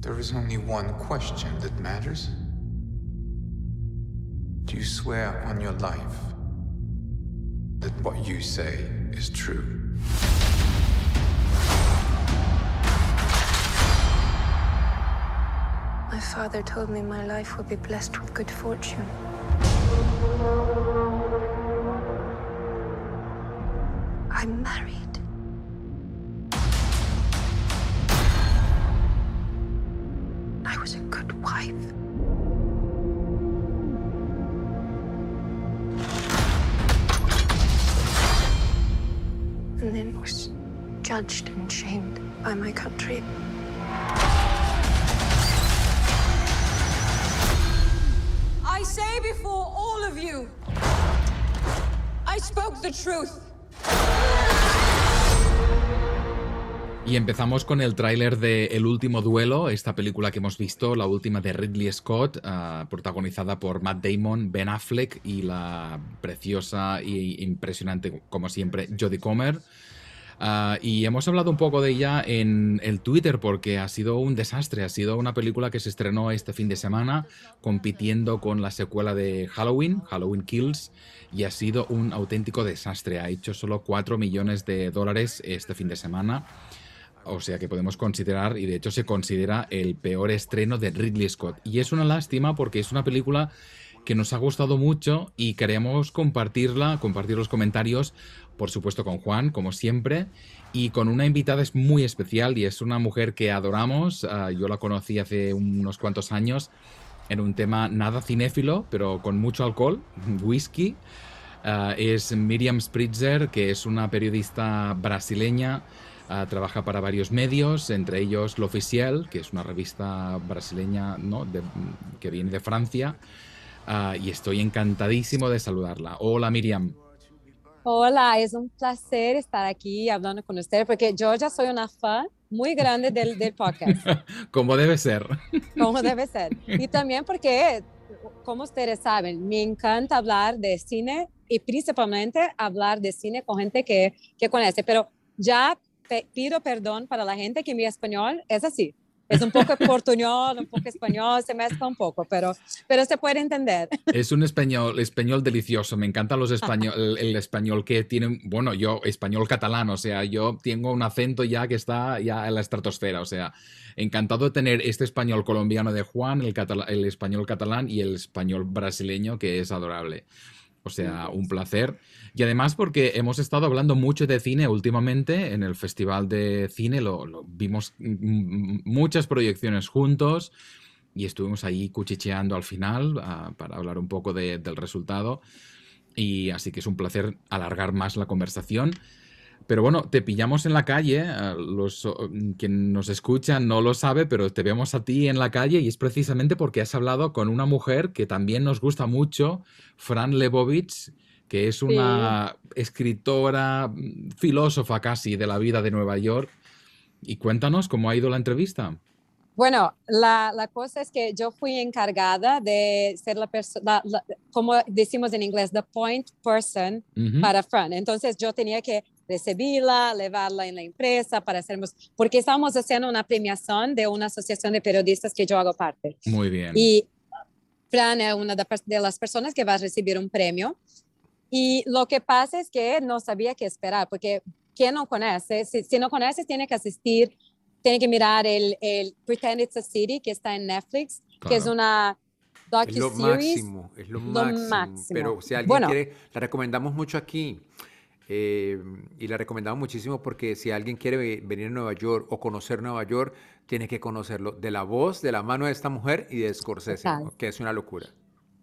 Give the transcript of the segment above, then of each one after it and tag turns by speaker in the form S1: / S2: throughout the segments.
S1: There is only one question that matters. Do you swear on your life that what you say is true?
S2: My father told me my life would be blessed with good fortune. I'm married. Judged and shamed by my country.
S3: I say before all of you, I spoke the truth.
S4: Y empezamos con el tráiler de El último duelo, esta película que hemos visto, la última de Ridley Scott, ah, protagonizada por Matt Damon, Ben Affleck y la preciosa e impresionante, como siempre, Jodie Comer. Ah, y hemos hablado un poco de ella en el Twitter porque ha sido un desastre. Ha sido una película que se estrenó este fin de semana compitiendo con la secuela de Halloween, Halloween Kills, y ha sido un auténtico desastre. Ha hecho solo 4 millones de dólares este fin de semana. O sea que podemos considerar, y de hecho se considera el peor estreno de Ridley Scott. Y es una lástima porque es una película que nos ha gustado mucho y queremos compartirla, compartir los comentarios, por supuesto con Juan, como siempre, y con una invitada es muy especial y es una mujer que adoramos. Ah, yo la conocí hace unos cuantos años en un tema nada cinéfilo, pero con mucho alcohol, whisky. Ah, es Miriam Spritzer, que es una periodista brasileña Uh, trabaja para varios medios, entre ellos L'Officiel, que es una revista brasileña ¿no? que viene de Francia. Y estoy encantadísimo de saludarla. Hola Miriam.
S5: Hola, es un placer estar aquí hablando con usted porque yo ya soy una fan muy grande del, del podcast.
S4: Como debe ser.
S5: Como debe ser. Y también porque, como ustedes saben, me encanta hablar de cine y principalmente hablar de cine con gente que, que conoce. Pero ya pido perdón para la gente que mi español es así. Es un poco portuñol, un poco español, se mezcla un poco, pero, pero se puede entender.
S4: Es un español, español delicioso. Me encanta los español, el, español que tienen, bueno, yo español catalán, o sea, yo tengo un acento ya que está ya en la estratosfera, o sea, encantado de tener este español colombiano de Juan, el, el español catalán y el español brasileño que es adorable. O sea, un placer. Y además porque hemos estado hablando mucho de cine últimamente en el Festival de Cine, lo, vimos muchas proyecciones juntos y estuvimos ahí cuchicheando al final uh, para hablar un poco de, del resultado. Y así que es un placer alargar más la conversación. Pero bueno, te pillamos en la calle, los quien nos escucha no lo sabe, pero te vemos a ti en la calle y es precisamente porque has hablado con una mujer que también nos gusta mucho, Fran Lebovich, que es una sí. escritora, filósofa casi de la vida de Nueva York. Y cuéntanos cómo ha ido la entrevista.
S5: Bueno, la, la, cosa es que yo fui encargada de ser la persona, como decimos en inglés, the point person uh -huh. para Fran. Entonces yo tenía que recibirla, llevarla en la empresa para hacernos, porque estábamos haciendo una premiación de una asociación de periodistas que yo hago parte.
S4: Muy bien.
S5: Y Fran es una de las personas que va a recibir un premio. Y lo que pasa es que no sabía qué esperar, porque quien no conoce, si, si no conoces, tiene que asistir, tiene que mirar el, el Pretend It's a City, que está en Netflix, claro. que es una
S6: es lo máximo, es lo, lo máximo, máximo, Pero si alguien bueno, quiere, la recomendamos mucho aquí. Eh, y la recomendamos muchísimo porque si alguien quiere venir a Nueva York o conocer Nueva York, tiene que conocerlo de la voz, de la mano de esta mujer y de Scorsese, ¿no? que es una locura.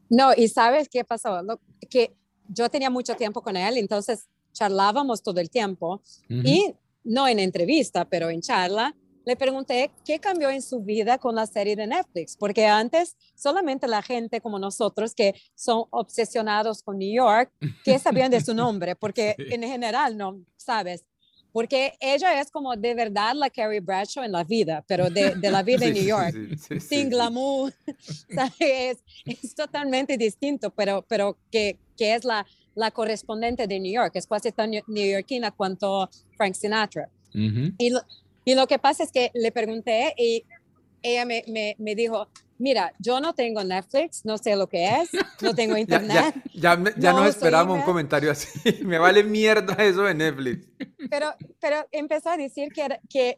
S5: No, y ¿sabes qué pasó? Lo, que yo tenía mucho tiempo con él, entonces charlábamos todo el tiempo uh -huh. y no en entrevista, pero en charla, le pregunté qué cambió en su vida con la serie de Netflix, porque antes solamente la gente como nosotros que son obsesionados con New York, que sabían de su nombre, porque sí. en general no sabes. Porque ella es como de verdad la Carrie Bradshaw en la vida, pero de, de la vida sí, en New York, sí, sin glamour, ¿sabes? Es, es, totalmente distinto, pero, pero que, que es la, la correspondiente de New York, es casi tan neoyorquina cuanto Frank Sinatra. Uh -huh. y, lo, y lo que pasa es que le pregunté y ella me, me, me, dijo, mira, yo no tengo Netflix, no sé lo que es, no tengo internet.
S6: ya, ya, ya, no nos esperamos un comentario así, me vale mierda eso de Netflix.
S5: Pero, pero empezó a decir que, que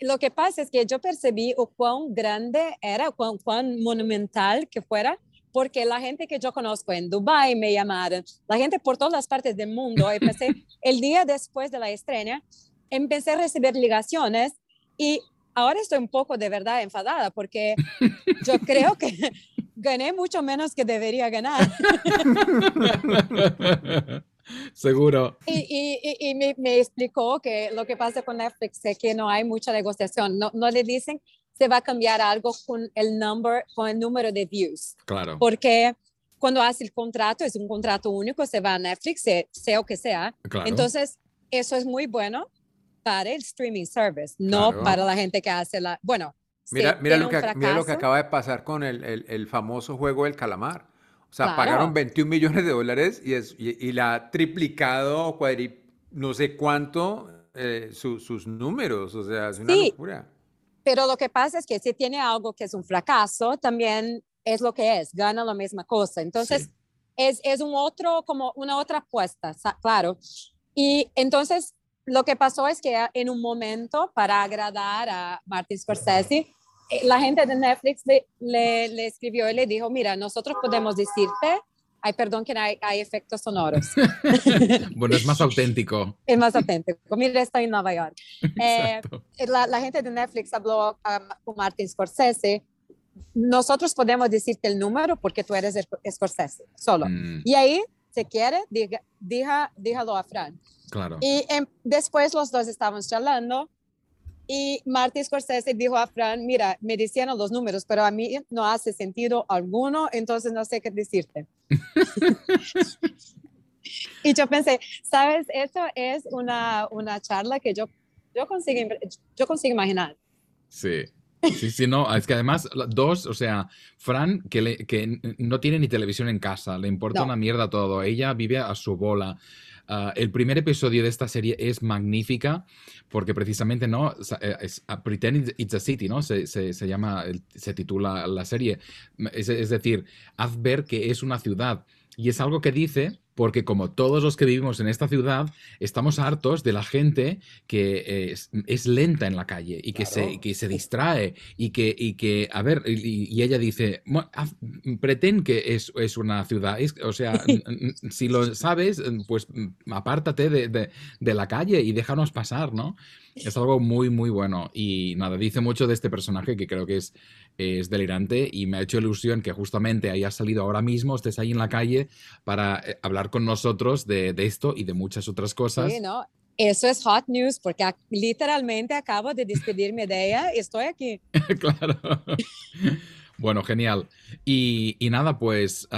S5: lo que pasa es que yo percibí o cuán grande era, cuán, cuán monumental que fuera, porque la gente que yo conozco en Dubai me llamaron, la gente por todas las partes del mundo, empecé el día después de la estrella, empecé a recibir ligaciones y ahora estoy un poco de verdad enfadada porque yo creo que gané mucho menos que debería ganar.
S4: Seguro.
S5: Y, y, y me, me, explicó que lo que pasa con Netflix es que no hay mucha negociación. No, no le dicen se va a cambiar algo con el, number, con el número de views.
S4: Claro.
S5: Porque cuando hace el contrato, es un contrato único, se va a Netflix, sea, o que sea.
S4: Claro.
S5: Entonces, eso es muy bueno para el streaming service, no para la gente que hace la... Bueno,
S6: mira, mira, lo que, mira lo que acaba de pasar con el, el, el famoso juego del calamar. O sea, pagaron 21 millones de dólares y, es, y, la ha triplicado, cuadri, no sé cuánto, eh, sus números. O sea, es una locura.
S5: Pero lo que pasa es que si tiene algo que es un fracaso, también es lo que es, gana la misma cosa. Entonces, es, es un otro, como una otra apuesta, claro. Y entonces, lo que pasó es que en un momento, para agradar a Martin Scorsese, eh, la gente de Netflix le, le, escribió y le dijo, mira, nosotros podemos decirte, ay, perdón que hay, hay efectos sonoros.
S4: bueno, es más auténtico.
S5: es más auténtico. Mira, estoy en Nueva York. Eh, la, la, gente de Netflix habló con Martin Scorsese. Nosotros podemos decirte el número porque tú eres Scorsese, solo. Mm. Y ahí, si quiere, diga, diga, dígalo a Fran.
S4: Claro.
S5: Y em, después los dos estaban charlando y Martin Scorsese dijo a Fran, mira, me decían los números, pero a mí no hace sentido alguno, entonces no sé qué decirte. y yo pensé, sabes, eso es una, una charla que yo, yo, consigo, yo consigo imaginar.
S4: Sí. Sí, sí, no, es que además, dos, o sea, Fran, que, le, que no tiene ni televisión en casa, le importa una mierda todo, ella vive a su bola, Ah, el primer episodio de esta serie es magnífica porque precisamente, ¿no? Eh, es, ah, Pretend It's a City, ¿no? Se, se, se llama, se titula la serie. Es, es decir, haz ver que es una ciudad. Y es algo que dice porque como todos los que vivimos en esta ciudad, estamos hartos de la gente que es, lenta en la calle y que, se, que se distrae y que, y que a ver, y, ella dice, pretend que es, es una ciudad, o sea, si lo sabes, pues apártate de, de, de la calle y déjanos pasar, ¿no? Es algo muy, muy bueno. Y nada, dice mucho de este personaje que creo que es, es delirante y me ha hecho ilusión que justamente haya salido ahora mismo, estés ahí en la calle para eh, hablar con nosotros de, de esto y de muchas otras cosas.
S5: Sí, ¿no? Eso es hot news porque literalmente acabo de despedirme de ella y estoy aquí.
S4: claro. Bueno, genial. Y, nada, pues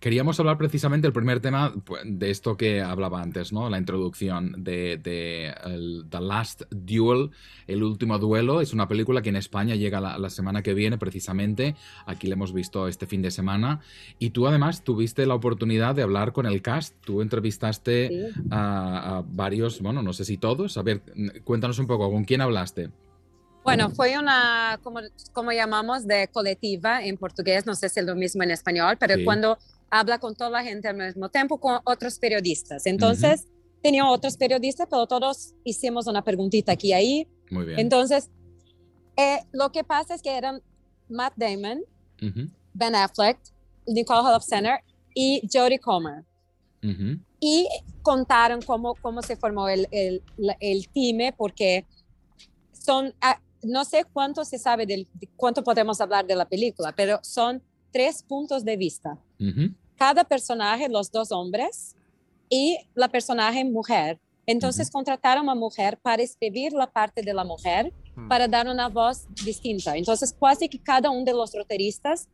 S4: queríamos hablar precisamente del primer tema pues, de esto que hablaba antes, ¿no? La introducción de, The Last Duel, el último duelo. Es una película que en España llega la, semana que viene, precisamente. Aquí la hemos visto este fin de semana. Y tú además tuviste la oportunidad de hablar con el cast. Tú entrevistaste a, a varios, bueno, no sé si todos. A ver, cuéntanos un poco, ¿con quién hablaste?
S5: Bueno, fue una, como, como llamamos, de colectiva en portugués, no sé si es lo mismo en español, pero cuando habla con toda la gente al mismo tiempo, con otros periodistas. Entonces, tenía otros periodistas, pero todos hicimos una preguntita aquí y ahí.
S4: Muy bien.
S5: Entonces, eh, lo que pasa es que eran Matt Damon, Ben Affleck, Nicole Holofcener y Jodie Comer. Y contaron cómo, cómo se formó el, el, el team, porque son, ah, no sé cuánto se sabe del cuánto podemos hablar de la película, pero son tres puntos de vista. Cada personaje, los dos hombres y la personaje mujer. Entonces contrataron a mujer para escribir la parte de la mujer, hmm. para dar una voz distinta. Entonces casi que cada uno de los roteristas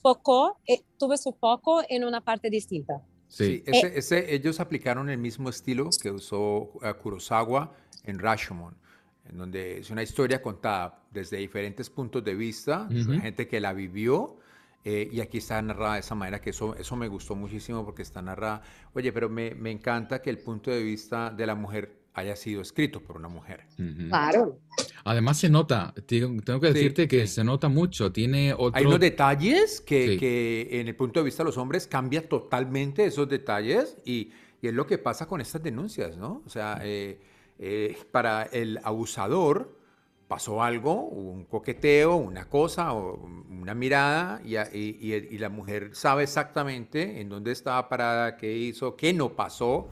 S5: focó, eh, tuvo su foco en una parte distinta.
S6: Sí, eh, ese, ellos aplicaron el mismo estilo que usó uh, Kurosawa en Rashomon en donde es una historia contada desde diferentes puntos de vista, gente que la vivió, eh, y aquí está narrada de esa manera, que eso, eso me gustó muchísimo porque está narrada. Oye, pero me, me, encanta que el punto de vista de la mujer haya sido escrito por una mujer.
S5: Claro.
S4: Además se nota, tengo que decirte que se nota mucho, tiene otro...
S6: Hay unos detalles que, que, en el punto de vista de los hombres cambia totalmente esos detalles y, y es lo que pasa con estas denuncias, ¿no? O sea, eh, eh, para el abusador pasó algo, un coqueteo, una cosa, o una mirada, y, y, y, la mujer sabe exactamente en dónde estaba parada, qué hizo, qué no pasó,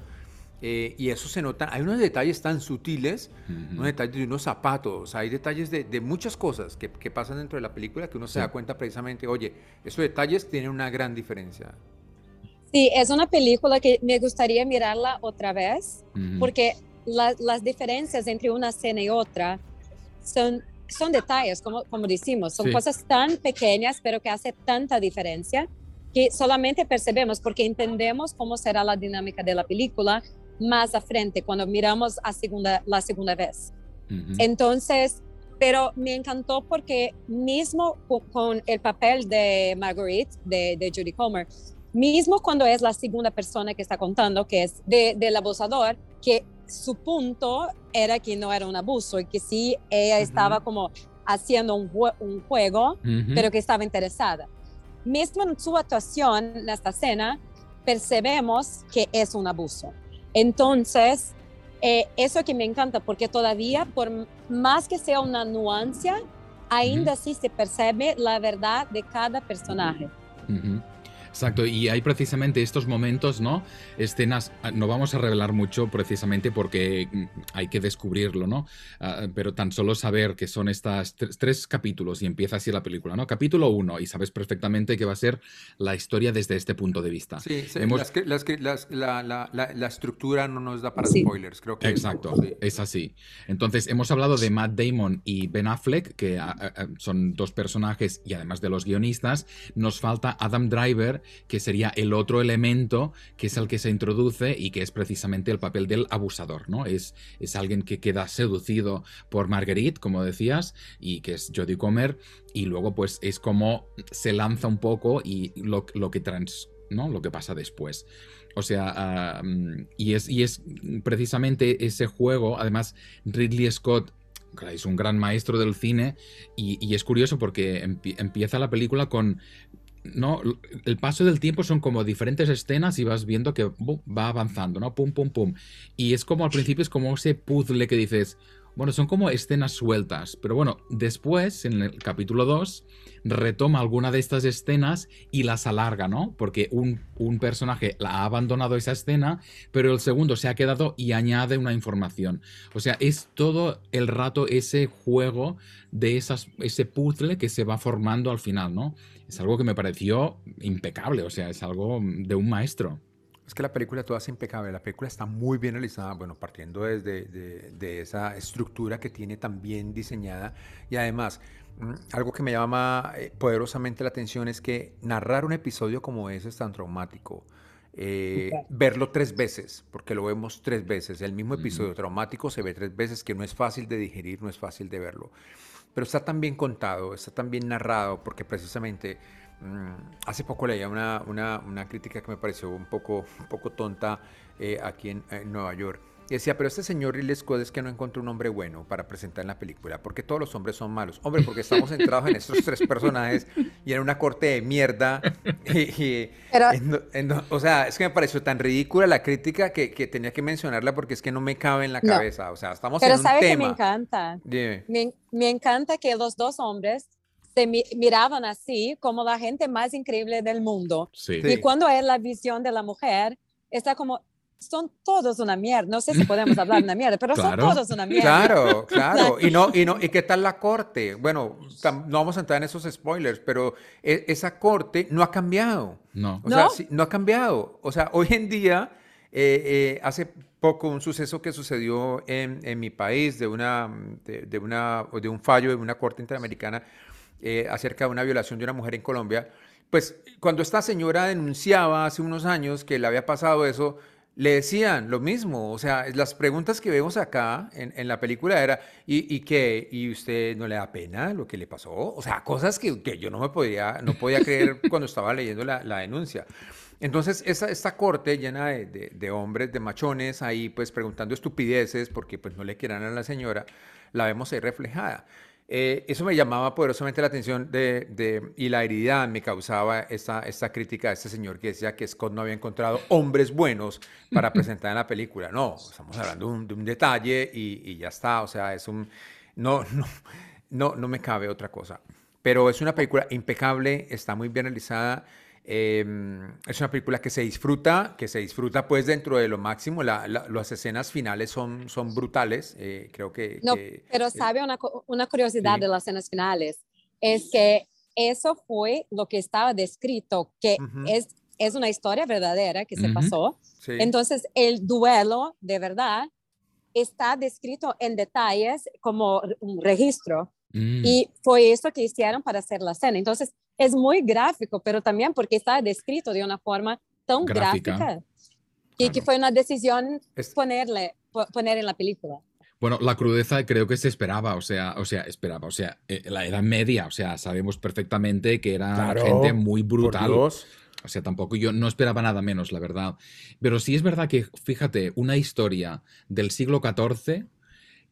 S6: eh, y eso se nota. Hay unos detalles tan sutiles, unos detalles de unos zapatos, hay detalles de, de muchas cosas que, que, pasan dentro de la película que uno se da cuenta precisamente, oye, esos detalles tienen una gran diferencia.
S5: Sí, es una película que me gustaría mirarla otra vez, porque las diferencias entre una escena y otra son, son detalles, como, como decimos, son cosas tan pequeñas, pero que hace tanta diferencia que solamente percebemos porque entendemos cómo será la dinámica de la película más a frente cuando miramos a segunda, la segunda vez. Entonces, pero me encantó porque mismo con, el papel de Marguerite, de, de Judy Comer, mismo cuando es la segunda persona que está contando, que es de, del abusador, que su punto era que no era un abuso y que sí, ella estaba como haciendo un, un juego, pero que estaba interesada. Mismo en su actuación en esta escena, percebemos que es un abuso. Entonces, eh, eso que me encanta, porque todavía, por más que sea una nuancia, ainda así se percibe la verdad de cada personaje.
S4: Exacto, y hay precisamente estos momentos, ¿no? Escenas, ah, no vamos a revelar mucho precisamente porque mm, hay que descubrirlo, ¿no? Ah, pero tan solo saber que son estas tres capítulos y empieza así la película, ¿no? Capítulo uno y sabes perfectamente que va a ser la historia desde este punto de vista.
S6: Sí, la, estructura no nos da para spoilers, creo que.
S4: Exacto, es así. Entonces, hemos hablado de Matt Damon y Ben Affleck, que ah, son dos personajes y además de los guionistas. Nos falta Adam Driver que sería el otro elemento que es el que se introduce y que es precisamente el papel del abusador, ¿no? Es, es alguien que queda seducido por Marguerite, como decías, y que es Jodie Comer, y luego pues es como se lanza un poco y lo, que trans, ¿no? Lo que pasa después. O sea, y, es, y es precisamente ese juego, además Ridley Scott es un gran maestro del cine y, es curioso porque empieza la película con no, el paso del tiempo son como diferentes escenas y vas viendo que va avanzando, ¿no? Pum, pum, pum. Y es como al principio es como ese puzzle que dices, bueno, son como escenas sueltas, pero bueno, después, en el capítulo 2, retoma alguna de estas escenas y las alarga, ¿no? Porque un, un, personaje la ha abandonado esa escena, pero el segundo se ha quedado y añade una información. O sea, es todo el rato ese juego de esas, ese puzzle que se va formando al final, ¿no? Es algo que me pareció impecable, o sea, es algo de un maestro.
S6: Es que la película toda es impecable, la película está muy bien realizada, bueno, partiendo desde de, esa estructura que tiene tan bien diseñada y además mm, algo que me llama eh, poderosamente la atención es que narrar un episodio como ese es tan traumático. Eh, verlo tres veces, porque lo vemos tres veces. El mismo episodio traumático se ve tres veces, que no es fácil de digerir, no es fácil de verlo. Pero está tan bien contado, está tan bien narrado, porque precisamente hace poco leía una, una, una, crítica que me pareció un poco, un poco tonta eh, aquí en, Nueva York. Y decía, pero este señor Ridley Scott es que no encontró un hombre bueno para presentar en la película, porque todos los hombres son malos. Hombre, porque estamos centrados en estos tres personajes y en una corte de mierda. o sea, es que me pareció tan ridícula la crítica que, que, tenía que mencionarla porque es que no me cabe en la cabeza. O sea, estamos en un tema. Pero
S5: que me encanta. Me, me encanta que los dos hombres se miraban así como la gente más increíble del mundo. Y cuando es la visión de la mujer, está como, son todos una mierda. No sé si podemos hablar de una mierda, pero son todos una mierda.
S6: Claro, claro. Y no, y no, ¿y qué tal la corte? Bueno, no vamos a entrar en esos spoilers, pero e, esa corte no ha cambiado.
S4: No.
S6: O sea, no ha cambiado. O sea, hoy en día, eh, eh, hace poco un suceso que sucedió en, en mi país de una, de, de, una, de un fallo de una corte interamericana eh, acerca de una violación de una mujer en Colombia, pues cuando esta señora denunciaba hace unos años que le había pasado eso, le decían lo mismo. O sea, las preguntas que vemos acá en, la película era, ¿y, ¿y, qué? ¿Y usted no le da pena lo que le pasó? O sea, cosas que, que yo no me podía, no podía creer cuando estaba leyendo la, la denuncia. Entonces, esa, esta corte llena de, de, hombres, de machones, ahí pues preguntando estupideces porque pues no le quieran a la señora, la vemos ahí reflejada. Eh, eso me llamaba poderosamente la atención de, de, y la herida me causaba esta, esta crítica a este señor que decía que Scott no había encontrado hombres buenos para presentar en la película. No, estamos hablando de un, de un detalle y, y, ya está, o sea, es un... No, no, no, no me cabe otra cosa. Pero es una película impecable, está muy bien realizada. Em, es una película que se disfruta, que se disfruta pues dentro de lo máximo. las escenas finales son, son brutales, eh, creo que...
S5: No, pero sabe una, una curiosidad de las escenas finales, es que eso fue lo que estaba descrito, que es, es una historia verdadera que se pasó. Entonces, el duelo de verdad está descrito en detalles como un registro. Mm. Y fue eso que hicieron para hacer la escena. Entonces, es muy gráfico, pero también porque está descrito de una forma tan gráfica, y que fue una decisión ponerle, poner en la película.
S4: Bueno, la crudeza creo que se esperaba, o sea, o sea, esperaba, o sea, eh, la edad media, o sea, sabemos perfectamente que era gente muy brutal. O sea, tampoco yo no esperaba nada menos, la verdad. Pero sí es verdad que, fíjate, una historia del siglo XIV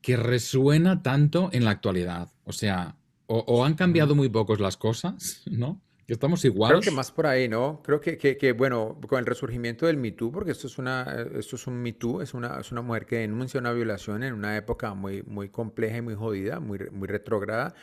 S4: que resuena tanto en la actualidad. O sea, o, han cambiado muy pocos las cosas, ¿no? Que estamos igual.
S6: Creo que más por ahí, ¿no? Creo que, que, bueno, con el resurgimiento del Me Too, porque esto es, una, esto es un Me Too, es una, es una mujer que denuncia una violación en una época muy, muy compleja y muy jodida, muy, muy retrógrada.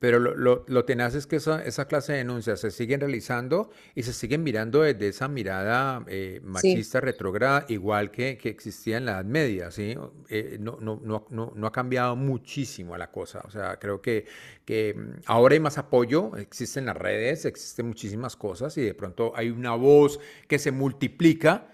S6: Pero lo, lo, tenaz es que esa, esa, clase de denuncias se siguen realizando y se siguen mirando desde esa mirada eh, machista, retrógrada, igual que, que, existía en la Edad Media, ¿sí? Eh, no, no, no, no, ha cambiado muchísimo la cosa. O sea, creo que, que mm, ahora hay más apoyo, existen las redes, existen muchísimas cosas y de pronto hay una voz que se multiplica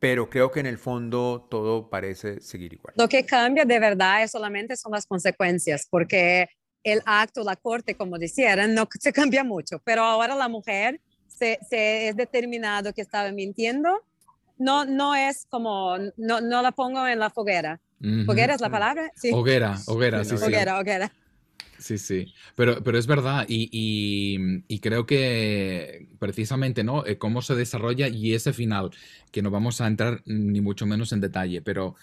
S6: pero creo que en el fondo todo parece seguir igual.
S5: Lo que cambia de verdad es solamente son las consecuencias, porque el acto, la corte, como decían, no se cambia mucho, pero ahora la mujer se, se es determinado que estaba mintiendo, no, no es como, no, no la pongo en la foguera. ¿Foguera es la palabra?
S4: Sí. Hoguera, hoguera, sí,
S5: sí. Hoguera, hoguera.
S4: Sí, sí, pero, pero es verdad y, creo que precisamente, ¿no? Eh, cómo se desarrolla y ese final, que no vamos a entrar ni mucho menos en detalle, pero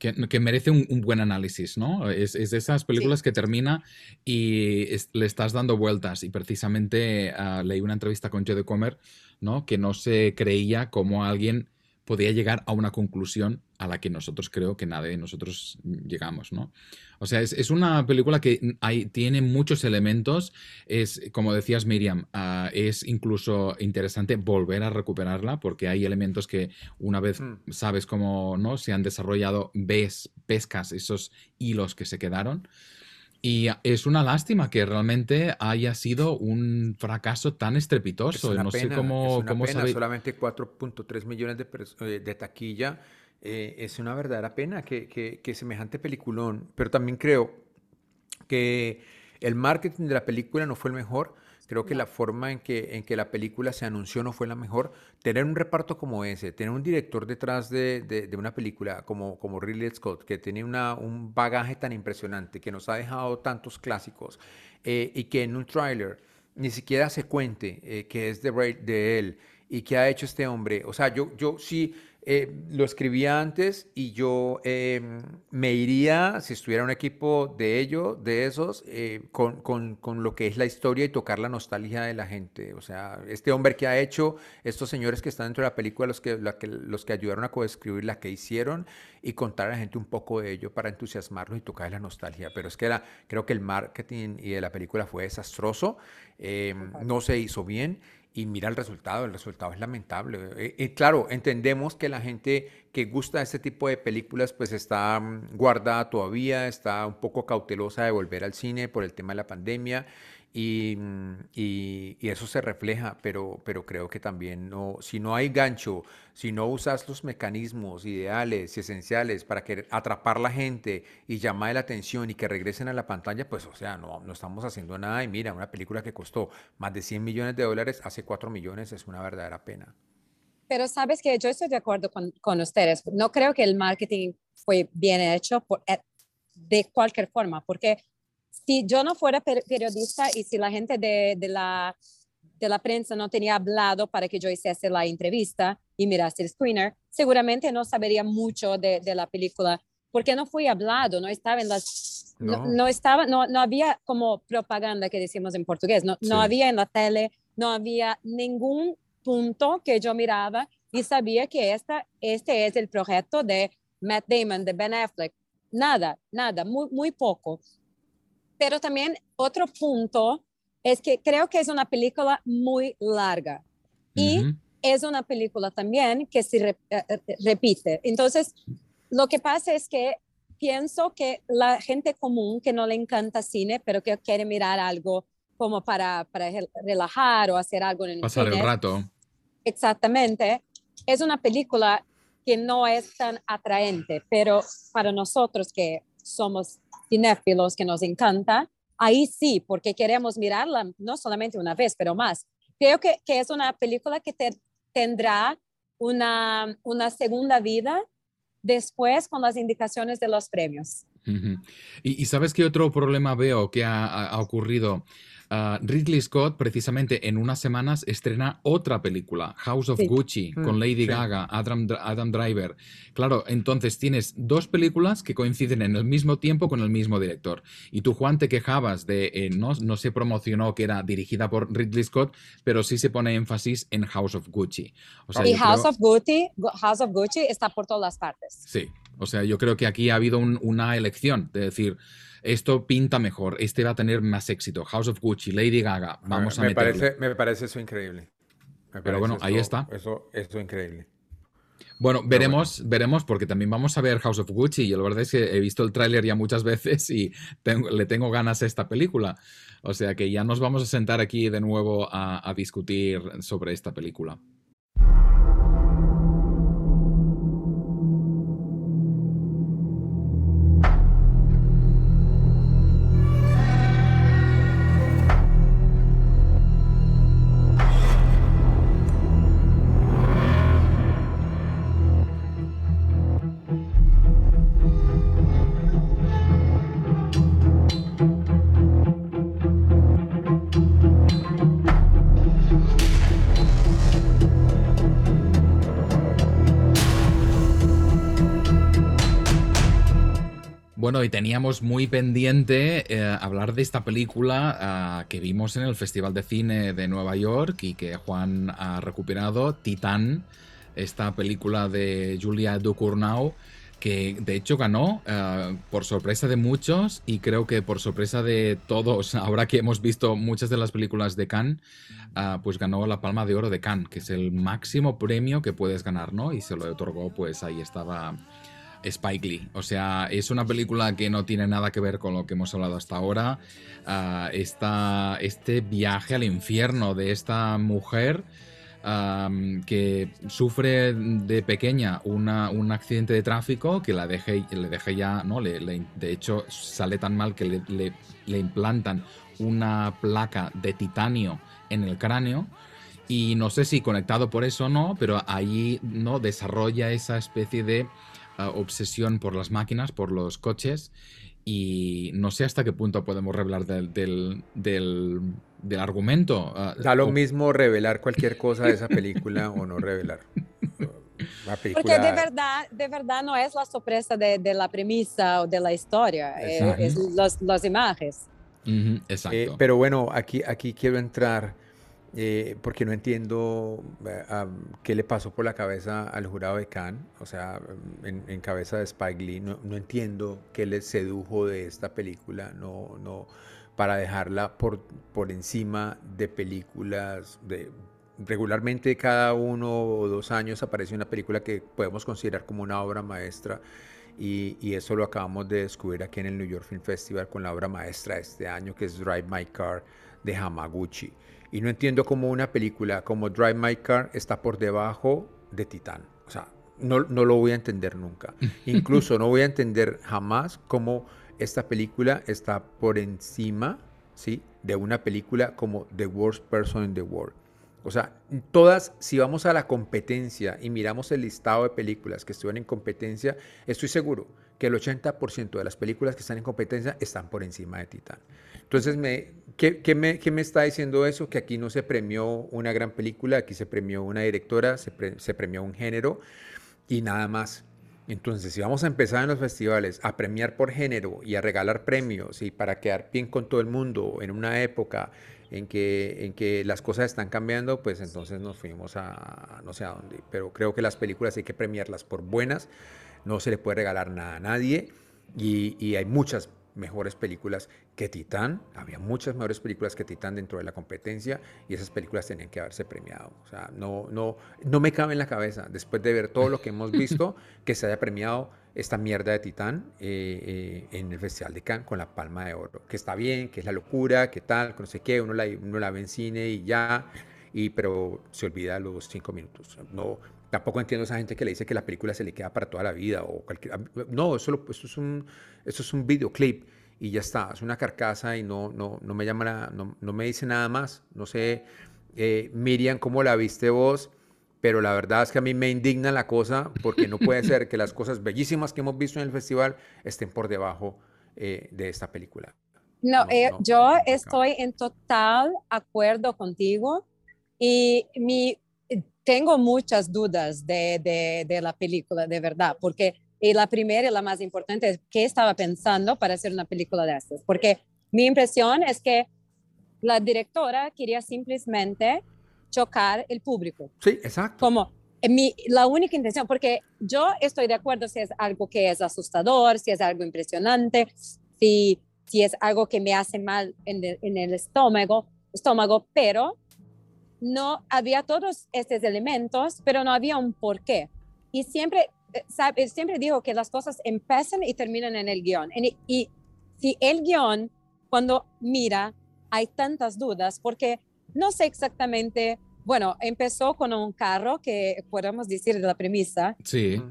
S4: que, merece un, buen análisis, ¿no? Es, es de esas películas que termina y le estás dando vueltas y precisamente ah, leí una entrevista con Joe Comer, ¿no? Que no se creía como alguien podía llegar a una conclusión a la que nosotros creo que nadie de nosotros llegamos, ¿no? O sea, es, una película que hay, tiene muchos elementos, es, como decías Miriam, ah, es incluso interesante volver a recuperarla porque hay elementos que una vez mm. sabes cómo ¿no? se han desarrollado, ves, pescas esos hilos que se quedaron. Y es una lástima que realmente haya sido un fracaso tan estrepitoso. no sé cómo,
S6: es una pena. Solamente 4.3 millones de, eh, de taquilla. Eh, es una verdadera pena que, que, que semejante peliculón. Pero también creo que el marketing de la película no fue el mejor Creo que la forma en que, en que la película se anunció no fue la mejor. Tener un reparto como ese, tener un director detrás de, de, una película como, como Ridley Scott, que tiene una, un bagaje tan impresionante, que nos ha dejado tantos clásicos, eh, y que en un tráiler ni siquiera se cuente eh, que es de, de él y que ha hecho este hombre. O sea, yo, yo sí eh, lo escribía antes y yo em, me iría, si estuviera un equipo de ellos, de esos, eh, con, con, con, lo que es la historia y tocar la nostalgia de la gente. O sea, este hombre que ha hecho, estos señores que están dentro de la película, los que, que los que ayudaron a coescribir la que hicieron y contar a la gente un poco de ello para entusiasmarlos y tocar la nostalgia. Pero es que era, creo que el marketing y de la película fue desastroso, em, no se hizo bien y mira el resultado, el resultado es lamentable. Eh, eh, claro, entendemos que la gente que gusta este tipo de películas pues está mm, guardada todavía, está un poco cautelosa de volver al cine por el tema de la pandemia Mm, y, y, eso se refleja, pero, pero creo que también no, si no hay gancho, si no usas los mecanismos ideales y esenciales para que atrapar la gente y llamar la atención y que regresen a la pantalla, pues o sea, no, no estamos haciendo nada. Y mira, una película que costó más de 100 millones de dólares, hace 4 millones, es una verdadera pena.
S5: Pero sabes que yo estoy de acuerdo con, con ustedes. No creo que el marketing fue bien hecho por, eh, de cualquier forma, porque si yo no fuera periodista y si la gente de, de, la, de la prensa no tenía hablado para que yo hiciese la entrevista y mirase el screener, seguramente no sabería mucho de, de la película porque no fui hablado, no estaba en las, no, no, estaba, no, no, había como propaganda que decimos en portugués, no, no había en la tele, no había ningún punto que yo miraba y sabía que esta, este es el proyecto de Matt Damon, de Ben Affleck. Nada, nada, muy, muy poco. Pero también otro punto es que creo que es una película muy larga y es una película también que se eh, eh, repite. Entonces, lo que pasa es que pienso que la gente común que no le encanta cine, pero que quiere mirar algo como para, para relajar o hacer algo en el
S4: Pasar el rato.
S5: Exactamente. Es una película que no es tan atraente, pero para nosotros que somos cinéfilos, que nos encanta, ahí sí, porque queremos mirarla no solamente una vez, pero más. Creo que, que es una película que te, tendrá una, una segunda vida después con las indicaciones de los premios.
S4: ¿Y, sabes qué otro problema veo que ha, ocurrido? Ah, Ridley Scott, precisamente en unas semanas, estrena otra película, House of Gucci, con mm, Lady Gaga, Adam, Adam, Driver. Claro, entonces tienes dos películas que coinciden en el mismo tiempo con el mismo director. Y tú, Juan, te quejabas de, eh, no, no se promocionó que era dirigida por Ridley Scott, pero sí se pone énfasis en House of Gucci.
S5: y House, of Gucci, House of Gucci está por todas las partes.
S4: Sí, o sea, yo creo que aquí ha habido una elección de decir, esto pinta mejor, este va a tener más éxito. House of Gucci, Lady Gaga, vamos a
S6: me Parece, me parece eso increíble.
S4: Pero bueno, ahí está.
S6: Eso, es increíble.
S4: Bueno, veremos, veremos, porque también vamos a ver House of Gucci. Y la verdad es que he visto el tráiler ya muchas veces y le tengo ganas a esta película. O sea que ya nos vamos a sentar aquí de nuevo a discutir sobre esta película. Teníamos muy pendiente eh, hablar de esta película ah, que vimos en el Festival de Cine de Nueva York y que Juan ha recuperado, Titán, esta película de Julia Ducournau, que de hecho ganó ah, por sorpresa de muchos y creo que por sorpresa de todos, ahora que hemos visto muchas de las películas de Cannes, ah, pues ganó la Palma de Oro de Cannes, que es el máximo premio que puedes ganar, ¿no? Y se lo otorgó, pues ahí estaba Spike Lee. O sea, es una película que no tiene nada que ver con lo que hemos hablado hasta ahora. Uh, este viaje al infierno de esta mujer que sufre de pequeña un accidente de tráfico que la deje, le deje ya, ¿no? de hecho, sale tan mal que le, le implantan una placa de titanio en el cráneo y no sé si conectado por eso o no, pero ahí no desarrolla esa especie de obsesión por las máquinas, por los coches, y no sé hasta qué punto podemos revelar del, del, argumento.
S6: Ah, da lo mismo revelar cualquier cosa de esa película o no revelar.
S5: Porque de verdad, de verdad no es la sorpresa de, la premisa o de la historia, eh, es, las imágenes.
S4: exacto. Eh,
S6: pero bueno, aquí, aquí quiero entrar eh, porque no entiendo eh, qué le pasó por la cabeza al jurado de Cannes, o sea, en, cabeza de Spike Lee, no, entiendo qué le sedujo de esta película, no, no, para dejarla por, por encima de películas de regularmente cada uno o dos años aparece una película que podemos considerar como una obra maestra y, y, eso lo acabamos de descubrir aquí en el New York Film Festival con la obra maestra de este año que es Drive My Car de Hamaguchi. Y no entiendo cómo una película como Drive My Car está por debajo de Titán. O sea, no, no lo voy a entender nunca. Incluso no voy a entender jamás cómo esta película está por encima ¿sí? de una película como The Worst Person in the World. O sea, todas, si vamos a la competencia y miramos el listado de películas que estuvieron en competencia, estoy seguro que el 80% de las películas que están en competencia están por encima de Titán. Entonces, me, ¿Qué, me, ¿Qué, me, está diciendo eso? Que aquí no se premió una gran película, aquí se premió una directora, se, premió un género y nada más. Entonces, si vamos a empezar en los festivales a premiar por género y a regalar premios y para quedar bien con todo el mundo en una época en que, en que las cosas están cambiando, pues entonces nos fuimos a no sé a dónde. Pero creo que las películas hay que premiarlas por buenas, no se le puede regalar nada a nadie y, y hay muchas mejores películas que Titán. Había muchas mejores películas que Titán dentro de la competencia y esas películas tenían que haberse premiado. O sea, no, no, no me cabe en la cabeza, después de ver todo lo que hemos visto, que se haya premiado esta mierda de Titán eh, eh, en el Festival de Cannes con la Palma de Oro. Que está bien, que es la locura, que tal, que no sé qué, uno la, uno la ve en cine y ya, y, pero se olvida los cinco minutos. No, Tampoco entiendo a esa gente que le dice que la película se le queda para toda la vida o cualquier... No, eso, eso, es, un, eso es un videoclip y ya está, es una carcasa y no, no, no me llama, no, no, me dice nada más. No sé, eh, Miriam, cómo la viste vos, pero la verdad es que a mí me indigna la cosa porque no puede ser que las cosas bellísimas que hemos visto en el festival estén por debajo eh, de esta película.
S5: No, eh, yo estoy en total acuerdo contigo y mi tengo muchas dudas de, de, la película, de verdad, porque y la primera y la más importante es qué estaba pensando para hacer una película de estas, porque mi impresión es que la directora quería simplemente chocar el público.
S6: Sí, exacto.
S5: Como eh, mi, la única intención, porque yo estoy de acuerdo si es algo que es asustador, si es algo impresionante, si, si es algo que me hace mal en el, en el estómago, estómago, pero no había todos estos elementos, pero no había un porqué. Y siempre, eh, sabe, siempre digo que las cosas empiezan y terminan en el guion. Y, y si el guion, cuando mira, hay tantas dudas, porque no sé exactamente, bueno, empezó con un carro que podemos decir de la premisa.
S4: Sí.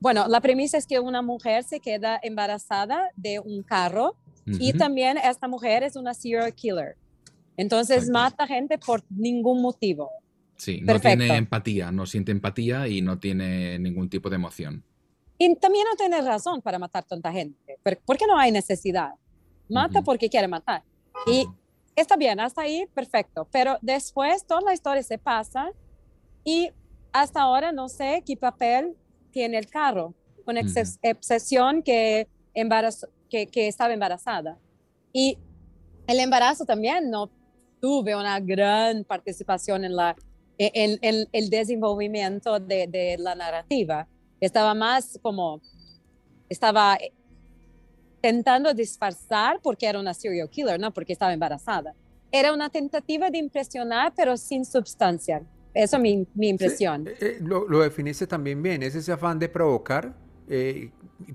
S5: Bueno, la premisa es que una mujer se queda embarazada de un carro y también esta mujer es una serial killer. Entonces mata gente por ningún motivo.
S4: Sí, no tiene empatía, no siente empatía y no tiene ningún tipo de emoción.
S5: Y también no tiene razón para matar tanta gente, porque no hay necesidad. Mata porque quiere matar. Y está bien, hasta ahí, perfecto. Pero después toda la historia se pasa y hasta ahora no sé qué papel tiene el carro, con excepción que, que, que estaba embarazada. Y el embarazo también no tuve una gran participación en, la, en, el desenvolvimiento de, de, la narrativa. Estaba más como, estaba intentando disfrazar porque era una serial killer, no porque estaba embarazada. Era una tentativa de impresionar, pero sin sustancia. Eso es mi, mi impresión.
S6: Eh, eh, lo, lo, definiste también bien, es ese afán de provocar. Eh,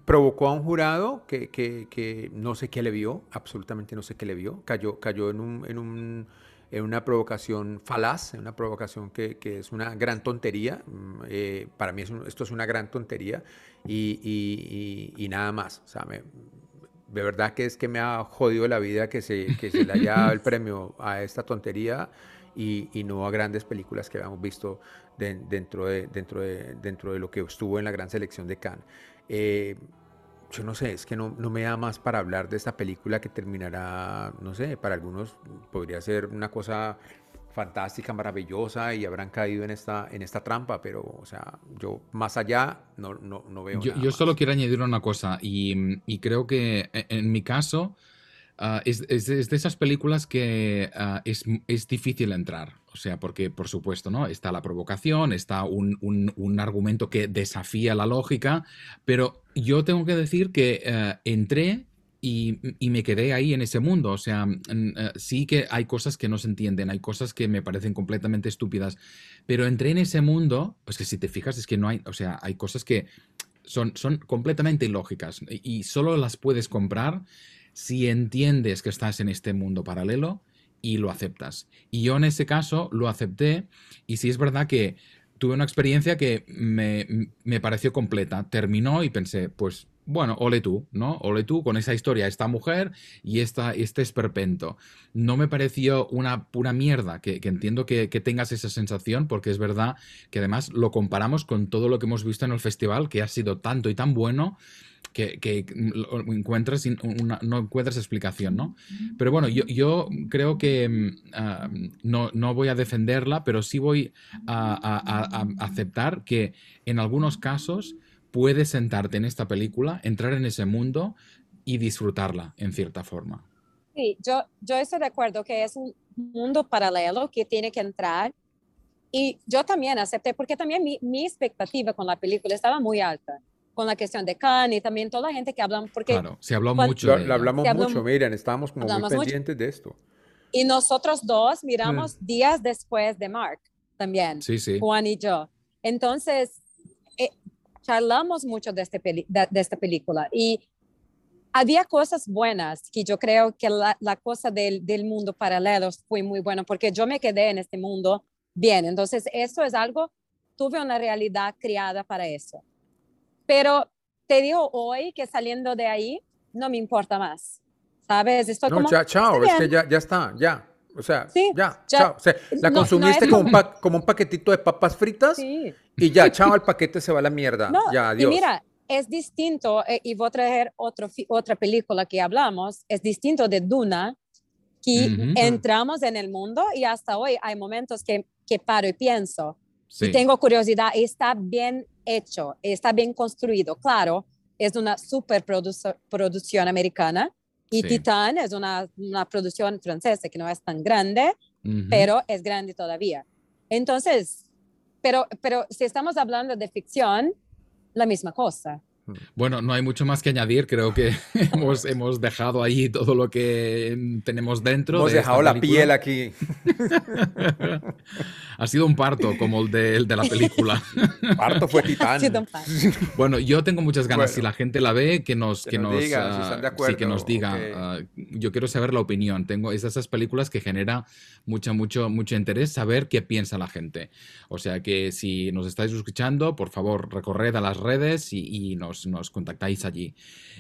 S6: provocó a un jurado que, que, que, no sé qué le vio, absolutamente no sé qué le vio, cayó, cayó en, un, en, un, en una provocación falaz, en una provocación que, que es una gran tontería, mm, eh, para mí esto es una gran tontería y, y, y, nada más, o sea, de verdad que es que me ha jodido la vida que se, que se le haya dado el premio a esta tontería y, y no a grandes películas que habíamos visto dentro, de, dentro, de, dentro de lo que estuvo en la gran selección de Cannes. Eh, yo no sé, es que no, no, me da más para hablar de esta película que terminará, no sé, para algunos podría ser una cosa fantástica, maravillosa y habrán caído en esta, en esta trampa, pero, o sea, yo más allá no, no, no veo.
S4: Yo,
S6: nada
S4: yo solo quiero añadir una cosa y, y creo que e, en mi caso uh, es, es, de esas películas que uh, es, es difícil entrar. O sea, porque por supuesto, ¿no? Está la provocación, está un, un, un argumento que desafía la lógica, pero yo tengo que decir que uh, entré y, y, me quedé ahí en ese mundo. O sea, uh, sí que hay cosas que no se entienden, hay cosas que me parecen completamente estúpidas, pero entré en ese mundo, pues que si te fijas es que no hay, o sea, hay cosas que son, son completamente ilógicas y solo las puedes comprar si entiendes que estás en este mundo paralelo y lo aceptas. Y yo en ese caso lo acepté y sí es verdad que tuve una experiencia que me, me pareció completa. Terminó y pensé, pues bueno, ole tú, ¿no? Ole tú con esa historia, esta mujer y esta, este esperpento. No me pareció una pura mierda, que, entiendo que, tengas esa sensación, porque es verdad que además lo comparamos con todo lo que hemos visto en el festival, que ha sido tanto y tan bueno, que, que encuentras no encuentras explicación, ¿no? Pero bueno, yo, yo creo que mm, no, no, voy a defenderla, pero sí voy a, aceptar que en algunos casos puedes sentarte en esta película, entrar en ese mundo y disfrutarla en cierta forma.
S5: Sí, yo, yo estoy de acuerdo que es un mundo paralelo que tiene que entrar y yo también acepté, porque también mi, mi expectativa con la película estaba muy alta con la cuestión de Khan y también toda la gente que hablan, porque...
S4: Claro, se habló mucho.
S6: Lo, hablamos mucho, miren, estábamos como muy pendientes de esto.
S5: Y nosotros dos miramos mm. días después de Mark también,
S4: sí, sí.
S5: Juan y yo. Entonces, eh, charlamos mucho de, este de, esta película y había cosas buenas que yo creo que la, la cosa del, del, mundo paralelo fue muy bueno porque yo me quedé en este mundo bien. Entonces, eso es algo, tuve una realidad creada para eso. Pero te digo hoy que saliendo de ahí no me importa más. ¿Sabes? Estoy
S6: no, ya, chao, es que ya, ya está, ya. O sea, ya, chao. O sea, la consumiste como, un como, un paquetito de papas fritas y ya, chao, el paquete se va a la mierda. ya, adiós.
S5: Y mira, es distinto, eh, y voy a traer otro, otra película que hablamos, es distinto de Duna, que entramos en el mundo y hasta hoy hay momentos que, que paro y pienso, y tengo curiosidad, está bien hecho, está bien construido. Claro, es una superproducción americana y Titán es una, una, producción francesa que no es tan grande, pero es grande todavía. Entonces, pero, pero si estamos hablando de ficción, la misma cosa.
S4: Bueno, no hay mucho más que añadir. Creo que hemos, hemos dejado ahí todo lo que tenemos dentro.
S6: Hemos dejado la piel aquí.
S4: ha sido un parto como el de, el de la película.
S6: parto fue titán.
S4: bueno, yo tengo muchas ganas. si la gente la ve, que nos, que, nos, diga, sí, que nos diga. Ah, yo quiero saber la opinión. Tengo es de esas películas que genera mucho, mucho, mucho interés saber qué piensa la gente. O sea que si nos estáis escuchando, por favor, recorred a las redes y, y nos nos, contactáis allí.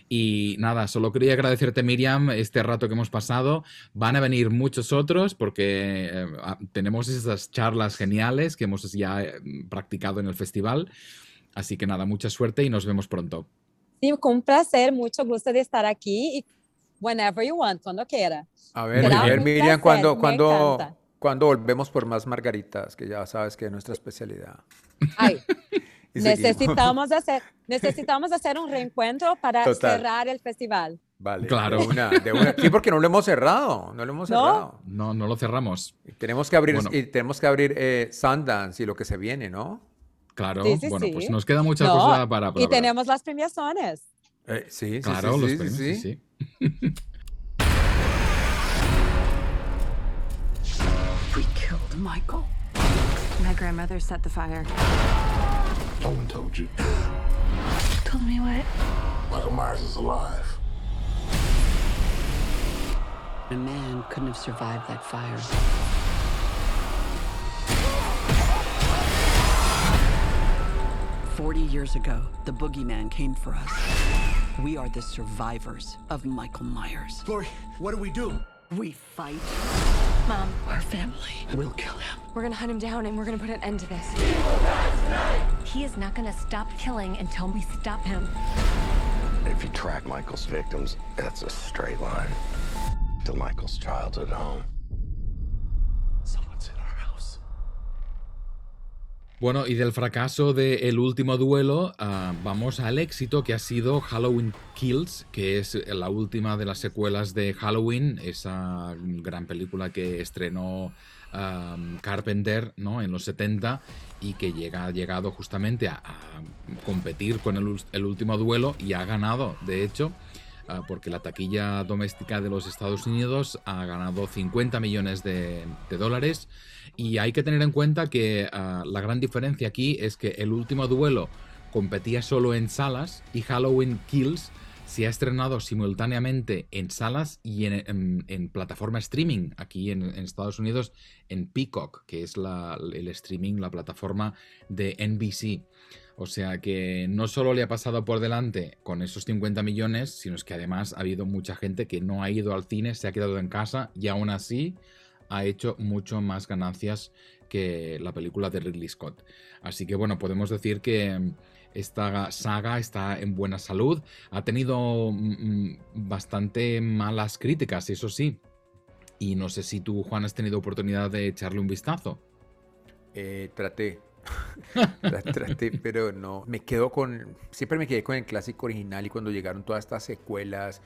S4: Y nada, solo quería agradecerte, Miriam, este rato que hemos pasado. Van a venir muchos otros porque eh, tenemos esas charlas geniales que hemos ya eh, practicado en el festival. Así que nada, mucha suerte y nos vemos pronto.
S5: Sí, con un placer, mucho gusto de estar aquí y whenever you want, cuando quiera.
S6: A ver, Miriam, cuando, cuando, cuando volvemos por más margaritas, que ya sabes que es nuestra especialidad.
S5: Ay, necesitamos hacer, necesitamos hacer un reencuentro para cerrar el festival.
S6: Vale. Claro. De una, Sí, porque no lo hemos cerrado. No lo hemos cerrado.
S4: No, no lo cerramos.
S6: tenemos que abrir, y tenemos que abrir eh, Sundance y lo que se viene, ¿no?
S4: Claro. bueno, pues nos queda mucha cosa para,
S5: Y tenemos las premiaciones.
S6: Eh, sí, sí,
S4: claro, los premios, sí. sí. We killed Michael. My grandmother set the fire. No one told you. Told me what? Michael Myers is alive. A man couldn't have survived that fire. Forty years ago, the boogeyman came for us. We are the survivors of Michael Myers. Lori, what do we do? We fight. Mom, our family will kill him. We're gonna hunt him down and we're gonna put an end to this. He is not gonna stop killing until we stop him. If you track Michael's victims, that's a straight line to Michael's childhood home. Bueno, y del fracaso de El último duelo, uh, vamos al éxito que ha sido Halloween Kills, que es la última de las secuelas de Halloween, esa gran película que estrenó Carpenter ¿no? en los 70 y que llega, ha llegado justamente a, competir con el, último duelo y ha ganado, de hecho. Uh, porque la taquilla doméstica de los Estados Unidos ha ganado 50 millones de, de dólares y hay que tener en cuenta que ah, la gran diferencia aquí es que el último duelo competía solo en salas y Halloween Kills se ha estrenado simultáneamente en salas y en, plataforma streaming aquí en, Estados Unidos en Peacock, que es el streaming, la plataforma de NBC. O sea que no solo le ha pasado por delante con esos 50 millones, sino es que además ha habido mucha gente que no ha ido al cine, se ha quedado en casa y aún así ha hecho mucho más ganancias que la película de Ridley Scott. Así que bueno, podemos decir que esta saga está en buena salud. Ha tenido mm, mm, bastante malas críticas, eso sí. Y no sé si tú, Juan, has tenido oportunidad de echarle un vistazo.
S6: Eh, traté. traté, pero no. Me quedo con. Siempre me quedé con el clásico original y cuando llegaron todas estas secuelas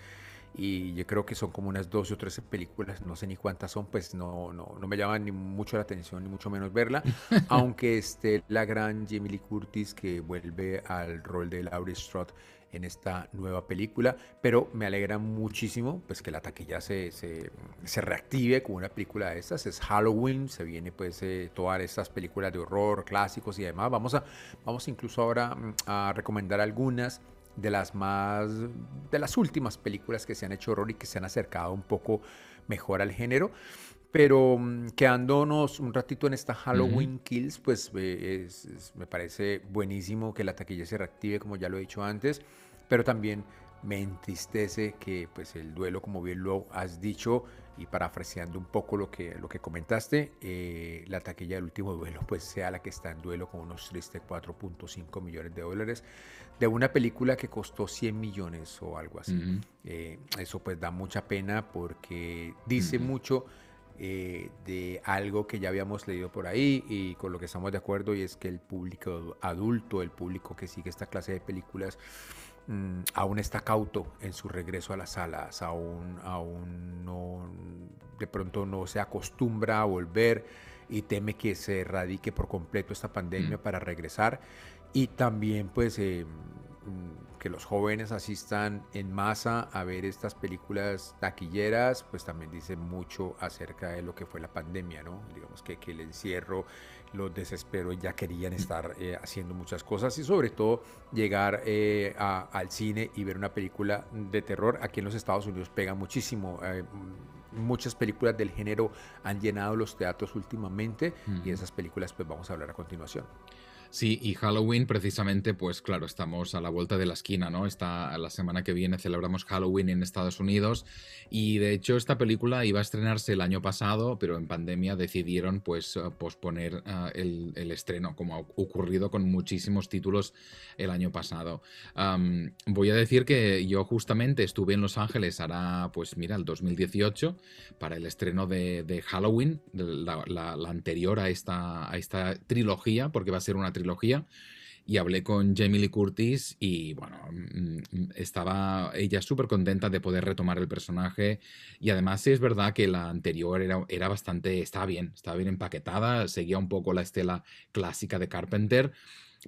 S6: y yo creo que son como unas 12 o 13 películas, no sé ni cuántas son, pues no, no, no me llaman ni mucho la atención, ni mucho menos verla, aunque esté la gran Jamie Lee Curtis que vuelve al rol de Laurie Strode en esta nueva película, pero me alegra muchísimo pues que la taquilla se, se, se reactive con una película de estas, es Halloween, se viene pues eh, todas estas películas de horror, clásicos y demás, vamos a, vamos incluso ahora mm, a recomendar algunas de las más de las últimas películas que se han hecho horror y que se han acercado un poco mejor al género. Pero mm, quedándonos un ratito en esta Halloween Kills, pues eh, me parece buenísimo que la taquilla se reactive, como ya lo he dicho antes, pero también me entristece que pues el duelo, como bien lo has dicho, y parafraseando un poco lo que, lo que comentaste, eh, la taquilla del último duelo pues sea la que está en duelo con unos tristes 4.5 millones de dólares de una película que costó 100 millones o algo así. Eh, eso pues da mucha pena porque dice mucho eh, de algo que ya habíamos leído por ahí y con lo que estamos de acuerdo y es que el público adulto, el público que sigue esta clase de películas, mm, aún está cauto en su regreso a las salas, aún, aún no, de pronto no se acostumbra a volver y teme que se erradique por completo esta pandemia para regresar y también pues eh, mm, que los jóvenes asistan en masa a ver estas películas taquilleras, pues también dice mucho acerca de lo que fue la pandemia, ¿no? Digamos que, que el encierro, los desesperos, ya querían estar eh, haciendo muchas cosas y sobre todo llegar eh, al cine y ver una película de terror. Aquí en los Estados Unidos pega muchísimo. muchas películas del género han llenado los teatros últimamente y esas películas pues vamos a hablar a continuación.
S4: Sí, y Halloween precisamente, pues claro, estamos a la vuelta de la esquina, ¿no? Esta, la semana que viene celebramos Halloween en Estados Unidos y de hecho esta película iba a estrenarse el año pasado, pero en pandemia decidieron pues eh, posponer uh, el, el, estreno, como ha ocurrido con muchísimos títulos el año pasado. Voy a decir que yo justamente estuve en Los Ángeles, hará pues mira, el 2018, para el estreno de, de Halloween, la, anterior a esta, a esta trilogía, porque va a ser una trilogía y hablé con Jamie Lee Curtis y bueno, mm, mm, estaba ella súper contenta de poder retomar el personaje y además sí es verdad que la anterior era, era bastante, estaba bien, estaba bien empaquetada, seguía un poco la estela clásica de Carpenter,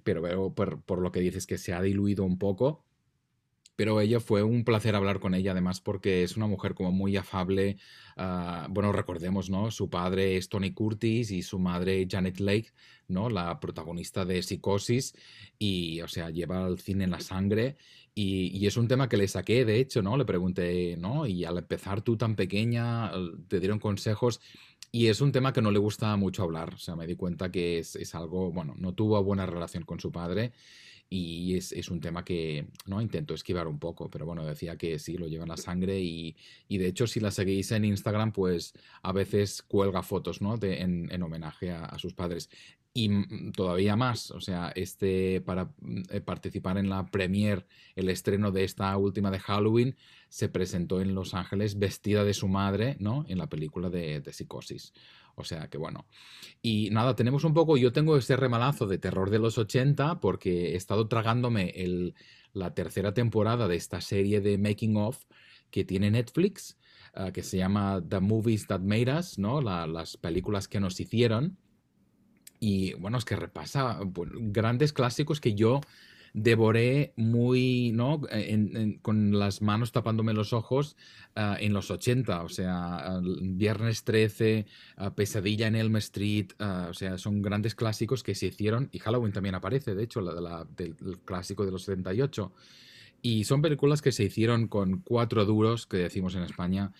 S4: pero veo por, por lo que dices que se ha diluido un poco pero ella fue un placer hablar con ella, además porque es una mujer como muy afable. Uh, bueno, recordemos, ¿no? Su padre es Tony Curtis y su madre Janet Lake, ¿no? La protagonista de Psicosis y, o sea, lleva el cine la sangre y, y, es un tema que le saqué, de hecho, ¿no? Le pregunté, ¿no? Y al empezar tú tan pequeña, te dieron consejos y es un tema que no le gusta mucho hablar, o sea, me di cuenta que es, es algo, bueno, no tuvo buena relación con su padre y es, es, un tema que no intento esquivar un poco, pero bueno, decía que sí, lo lleva en la sangre y, y de hecho si la seguís en Instagram, pues a veces cuelga fotos, ¿no? De, en, en, homenaje a, a, sus padres. Y todavía más, o sea, este, para eh, participar en la premiere, el estreno de esta última de Halloween, se presentó en Los Ángeles vestida de su madre, ¿no? En la película de, de Psicosis. O sea que bueno. Y nada, tenemos un poco, yo tengo ese remalazo de terror de los 80 porque he estado tragándome el, la tercera temporada de esta serie de Making of que tiene Netflix, uh, que se llama The Movies That Made Us, ¿no? La, las películas que nos hicieron. Y bueno, es que repasa grandes clásicos que yo devoré muy, ¿no? con las manos tapándome los ojos uh, en los 80, o sea, Viernes 13, uh, Pesadilla en Elm Street, uh, o sea, son grandes clásicos que se hicieron, y Halloween también aparece, de hecho, la, del clásico de los 78. Y son películas que se hicieron con cuatro duros, que decimos en España,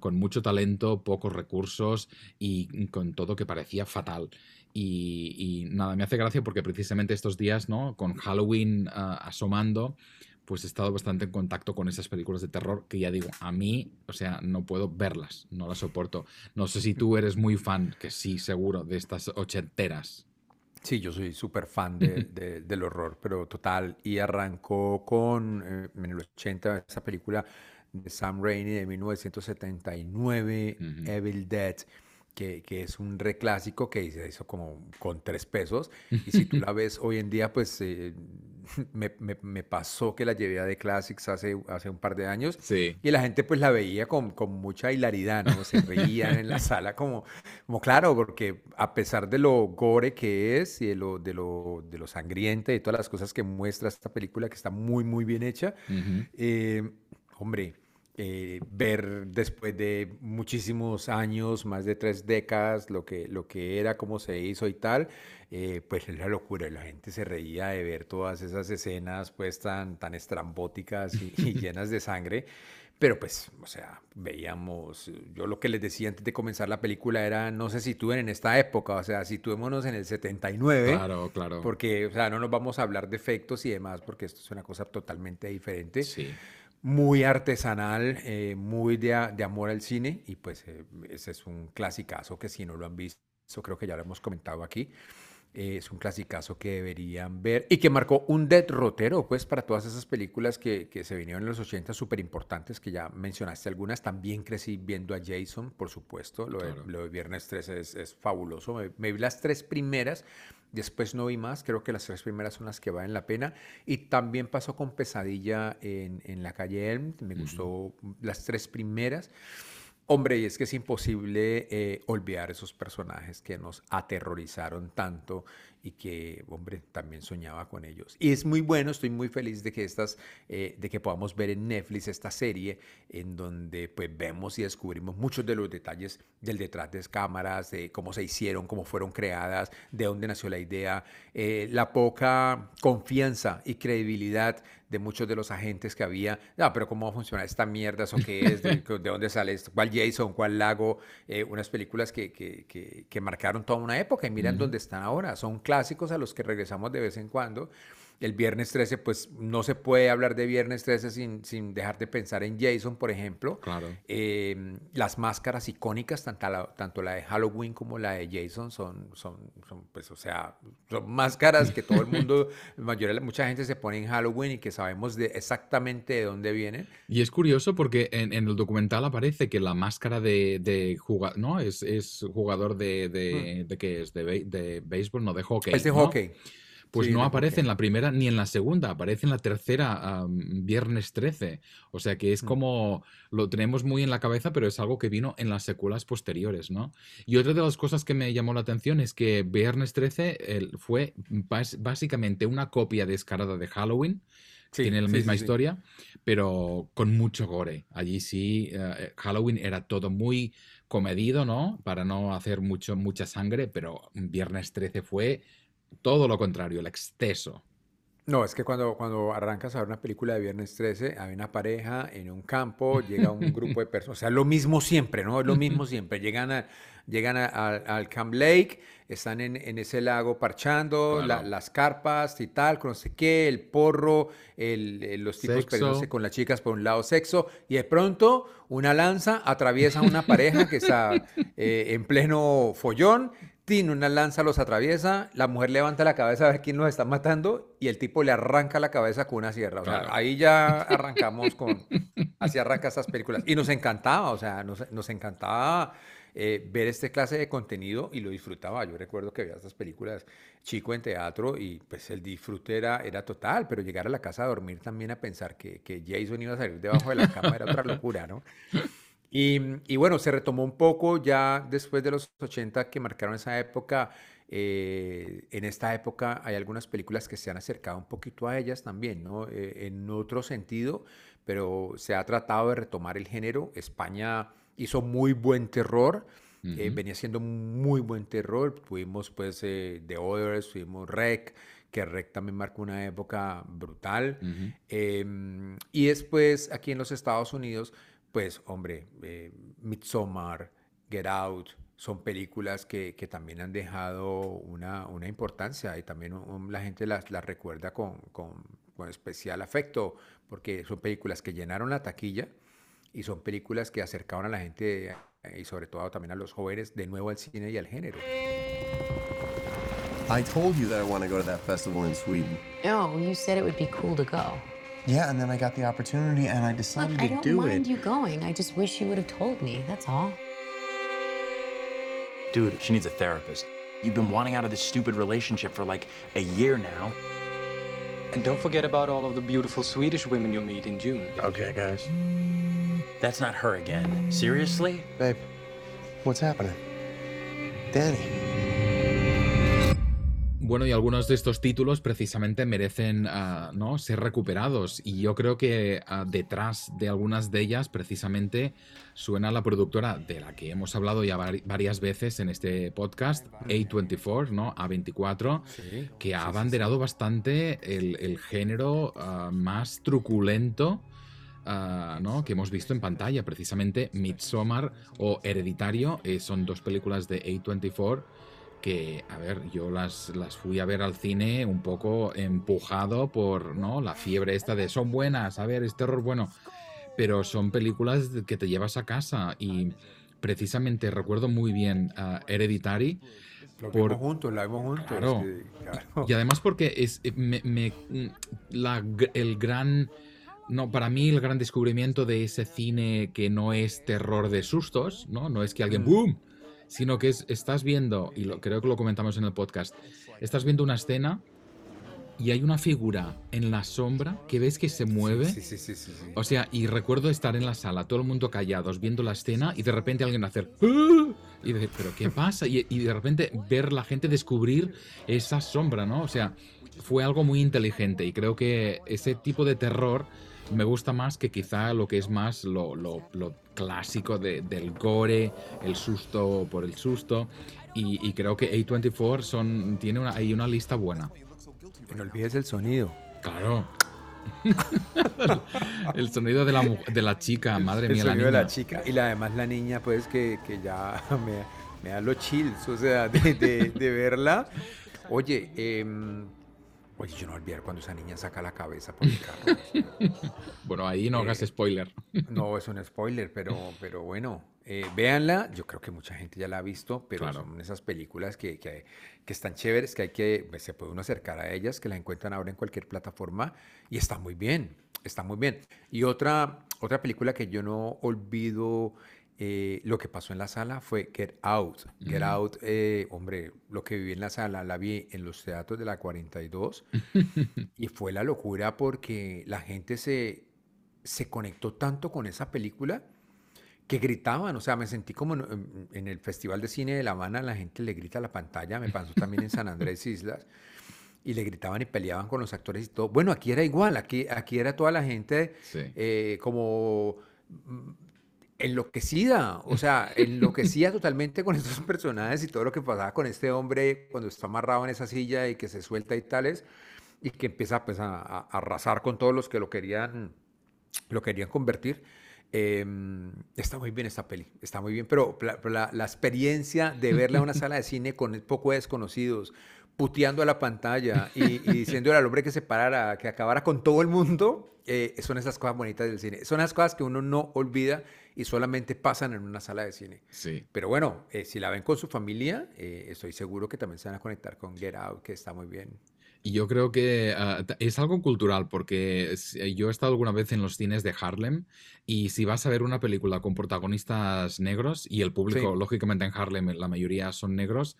S4: con mucho talento, pocos recursos y con todo que parecía fatal. Y, y, nada, me hace gracia porque precisamente estos días, ¿no? Con Halloween uh, asomando, pues he estado bastante en contacto con esas películas de terror que ya digo, a mí, o sea, no puedo verlas, no las soporto. No sé si tú eres muy fan, que sí, seguro, de estas ochenteras.
S6: Sí, yo soy súper fan del horror, pero total. Y arrancó con, eh, en el 80, esa película de Sam Raimi de 1979, Evil Dead que, que, es un reclásico que se hizo como con tres pesos. Y si tú la ves hoy en día, pues eh, me, me, pasó que la llevé a The Classics hace, hace un par de años.
S4: Sí.
S6: Y la gente pues la veía con, con mucha hilaridad, ¿no? Se reían en la sala como, como claro, porque a pesar de lo gore que es y de lo, de lo, de lo sangriente y todas las cosas que muestra esta película, que está muy, muy bien hecha, eh, hombre eh, ver después de muchísimos años, más de tres décadas, lo que, lo que era, cómo se hizo y tal, eh, pues es la locura. La gente se reía de ver todas esas escenas pues tan, tan estrambóticas y, llenas de sangre. Pero pues, o sea, veíamos, yo lo que les decía antes de comenzar la película era, no sé si tú en esta época, o sea, situémonos en el 79.
S4: Claro, claro.
S6: Porque, o sea, no nos vamos a hablar de efectos y demás, porque esto es una cosa totalmente diferente.
S4: Sí
S6: muy artesanal, eh, muy de, amor al cine y pues eh, ese es un clasicazo que si no lo han visto, creo que ya lo hemos comentado aquí, eh, es un clasicazo que deberían ver y que marcó un derrotero pues para todas esas películas que, que se vinieron en los 80 súper importantes que ya mencionaste algunas, también crecí viendo a Jason, por supuesto, lo, de, Viernes 13 es, es fabuloso, me vi las tres primeras, Después no vi más, creo que las tres primeras son las que valen la pena. Y también pasó con Pesadilla en, en la calle Elm, me gustó las tres primeras. Hombre, y es que es imposible eh, olvidar esos personajes que nos aterrorizaron tanto y que, hombre, también soñaba con ellos. Y es muy bueno, estoy muy feliz de que estas, eh, de que podamos ver en Netflix esta serie en donde pues vemos y descubrimos muchos de los detalles del detrás de cámaras, de cómo se hicieron, cómo fueron creadas, de dónde nació la idea, eh, la poca confianza y credibilidad de muchos de los agentes que había. No, pero ¿cómo va a funcionar esta mierda? ¿Eso qué es? ¿De, dónde sale esto? ¿Cuál Jason? ¿Cuál Lago? Eh, unas películas que, que, que, marcaron toda una época y miren dónde están ahora. Son clásicos a los que regresamos de vez en cuando el viernes 13, pues no se puede hablar de viernes 13 sin, sin dejar de pensar en Jason, por ejemplo.
S4: Claro.
S6: Em, las máscaras icónicas, tanto la, tanto la de Halloween como la de Jason, son, son, son, pues, o sea, son máscaras que todo el mundo, mayoría, mucha gente se pone en Halloween y que sabemos de exactamente de dónde vienen.
S4: Y es curioso porque en, el documental aparece que la máscara de, de jugador, ¿no? Es, es jugador de, de, mm. de, ¿qué es? De, de béisbol, no, de hockey.
S6: Es de hockey.
S4: Pues no aparece en la primera ni en la segunda, aparece en la tercera, viernes 13. O sea que es mm. como, lo tenemos muy en la cabeza, pero es algo que vino en las secuelas posteriores, ¿no? Y otra de las cosas que me llamó la atención es que viernes 13 fue básicamente una copia descarada de Halloween. tiene la misma historia, pero con mucho gore. Allí sí, eh, Halloween era todo muy comedido, ¿no? Para no hacer mucho, mucha sangre, pero Viernes 13 fue todo lo contrario, el exceso.
S6: No, es que cuando, cuando arrancas a ver una película de Viernes 13, hay una pareja en un campo, llega un grupo de personas, o sea, lo mismo siempre, ¿no? Es lo mismo siempre. Llegan, a, llegan al Camp Lake, están en, ese lago parchando, las carpas y tal, con no sé qué, el porro, el, los tipos peleándose con las chicas por un lado, sexo, y de pronto una lanza atraviesa a una pareja que está eh, en pleno follón tiene una lanza los atraviesa, la mujer levanta la cabeza a ver quién los está matando y el tipo le arranca la cabeza con una sierra. ahí ya arrancamos con, así arranca estas películas. Y nos encantaba, o sea, nos, nos encantaba eh, ver este clase de contenido y lo disfrutaba. Yo recuerdo que veía estas películas chico en teatro y pues el disfrute era, era total, pero llegar a la casa a dormir también a pensar que, que Jason iba a salir debajo de la cama era otra locura, ¿no? Y, bueno, se retomó un poco ya después de los 80 que marcaron esa época. Eh, en esta época hay algunas películas que se han acercado un poquito a ellas también, ¿no? Eh, en otro sentido, pero se ha tratado de retomar el género. España hizo muy buen terror. Eh, venía siendo muy buen terror. Tuvimos pues The Others, tuvimos Rec, que Rec también marcó una época brutal. Em, y después aquí en los Estados Unidos pues hombre, eh, Midsommar, Get Out, son películas que, que también han dejado una, una importancia y también la gente las, las recuerda con, con, con, especial afecto, porque son películas que llenaron la taquilla y son películas que acercaron a la gente eh, y sobre todo también a los jóvenes de nuevo al cine y al género.
S7: I told you that I want to go to that festival in Sweden.
S8: No, you said it would be cool to go.
S7: Yeah, and then I got the opportunity and I decided
S8: Look,
S7: to
S8: I don't
S7: do
S8: mind
S7: it.
S8: you going. I just wish you would have told me. That's all.
S9: Dude, she needs a therapist. You've been wanting out of this stupid relationship for like a year now.
S10: And don't forget about all of the beautiful Swedish women you'll meet in June.
S7: Okay, guys.
S9: That's not her again. Seriously?
S7: Babe, what's happening? Danny.
S4: Bueno, y algunos de estos títulos precisamente merecen uh, ¿no? ser recuperados. Y yo creo que uh, detrás de algunas de ellas, precisamente, suena la productora de la que hemos hablado ya varias veces en este podcast, A24, ¿no? A24, sí, que ha abanderado sí, sí, bastante el, el género uh, más truculento. Uh, ¿no? que hemos visto en pantalla, precisamente Midsommar o Hereditario, eh, son dos películas de A24 que, a ver, yo las, las fui a ver al cine un poco empujado por ¿no? la fiebre esta de son buenas, a ver, es terror bueno, pero son películas que te llevas a casa y precisamente recuerdo muy bien uh, Hereditary.
S6: Lo por, vimos juntos, la vimos juntos.
S4: Claro. Sí, claro. Y además porque es me, me, la, el gran... No, para mí el gran descubrimiento de ese cine que no es terror de sustos, ¿no? No es que alguien ¡boom! Sino que es, estás viendo, y lo, creo que lo comentamos en el podcast, estás viendo una escena y hay una figura en la sombra que ves que se mueve.
S6: Sí, sí, sí, sí, sí.
S4: O sea, y recuerdo estar en la sala, todo el mundo callados, viendo la escena y de repente alguien hacer... ¡Ah! Y decir, ¿pero qué pasa? Y, y, de repente ver la gente descubrir esa sombra, ¿no? O sea, fue algo muy inteligente y creo que ese tipo de terror me gusta más que quizá lo que es más lo, lo, lo clásico de, del gore, el susto por el susto. Y, y creo que A24 son, tiene una, hay una lista buena.
S6: No olvides el sonido.
S4: Claro. el sonido de la, de la chica, madre
S6: el
S4: mía.
S6: El sonido
S4: la niña.
S6: de la chica. Y la, además la niña, pues, que, que ya me, me, da los chills, o sea, de, de, de verla. Oye, eh, Oye, yo no olvidar cuando esa niña saca la cabeza por el carro.
S4: bueno, ahí no eh, hagas spoiler.
S6: no, es un spoiler, pero, pero bueno, eh, véanla. Yo creo que mucha gente ya la ha visto, pero claro. son esas películas que, que, que, están chéveres, que hay que, se puede uno acercar a ellas, que la encuentran ahora en cualquier plataforma y está muy bien, está muy bien. Y otra, otra película que yo no olvido eh, lo que pasó en la sala fue Get Out. Get mm. Out, eh, hombre, lo que viví en la sala la vi en los teatros de la 42 y fue la locura porque la gente se, se conectó tanto con esa película que gritaban, o sea, me sentí como en, en, el Festival de Cine de La Habana, la gente le grita a la pantalla, me pasó también en San Andrés Islas, y le gritaban y peleaban con los actores y todo. Bueno, aquí era igual, aquí, aquí era toda la gente sí. eh, como enloquecida, o sea, enloquecida totalmente con estos personajes y todo lo que pasaba con este hombre cuando está amarrado en esa silla y que se suelta y tales, y que empieza pues a, arrasar con todos los que lo querían, lo querían convertir. Eh, está muy bien esta peli, está muy bien, pero la experiencia de verla en una sala de cine con poco desconocidos, puteando a la pantalla y, y diciéndole al hombre que se parara, que acabara con todo el mundo, eh, son esas cosas bonitas del cine. Son las cosas que uno no olvida y solamente pasan en una sala de cine.
S4: Sí.
S6: Pero bueno, eh, si la ven con su familia, eh, estoy seguro que también se van a conectar con Get Out, que está muy bien.
S4: Y yo creo que uh, es algo cultural, porque yo he estado alguna vez en los cines de Harlem y si vas a ver una película con protagonistas negros y el público, sí. lógicamente en Harlem la mayoría son negros,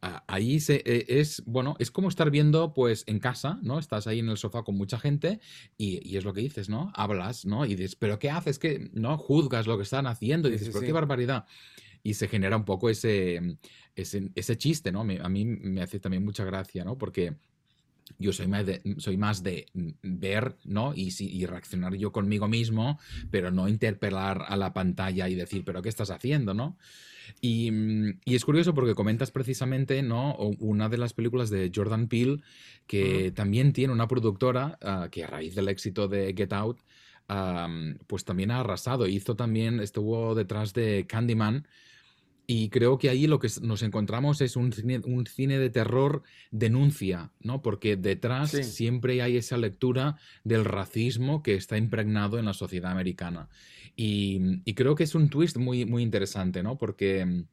S4: ahí se, eh, es, bueno, es como estar viendo pues en casa, ¿no? Estás ahí en el sofá con mucha gente y, y es lo que dices, ¿no? Hablas, ¿no? Y dices, ¿pero qué haces? que ¿No? Juzgas lo que están haciendo y dices, sí, sí, ¿pero sí. qué barbaridad? Y se genera un poco ese, ese, ese chiste, ¿no? A mí me hace también mucha gracia, ¿no? Porque yo soy más de, soy más de ver, ¿no? Y, y, reaccionar yo conmigo mismo, pero no interpelar a la pantalla y decir, ¿pero qué estás haciendo, no? Y, y, es curioso porque comentas precisamente, ¿no? Una de las películas de Jordan Peele, que uh -huh. también tiene una productora uh, que a raíz del éxito de Get Out, um, pues también ha arrasado. Hizo también, estuvo detrás de Candyman, y creo que ahí lo que nos encontramos es un cine, un cine de terror denuncia, ¿no? Porque detrás sí. siempre hay esa lectura del racismo que está impregnado en la sociedad americana. Y, y, creo que es un twist muy, muy interesante, ¿no? Porque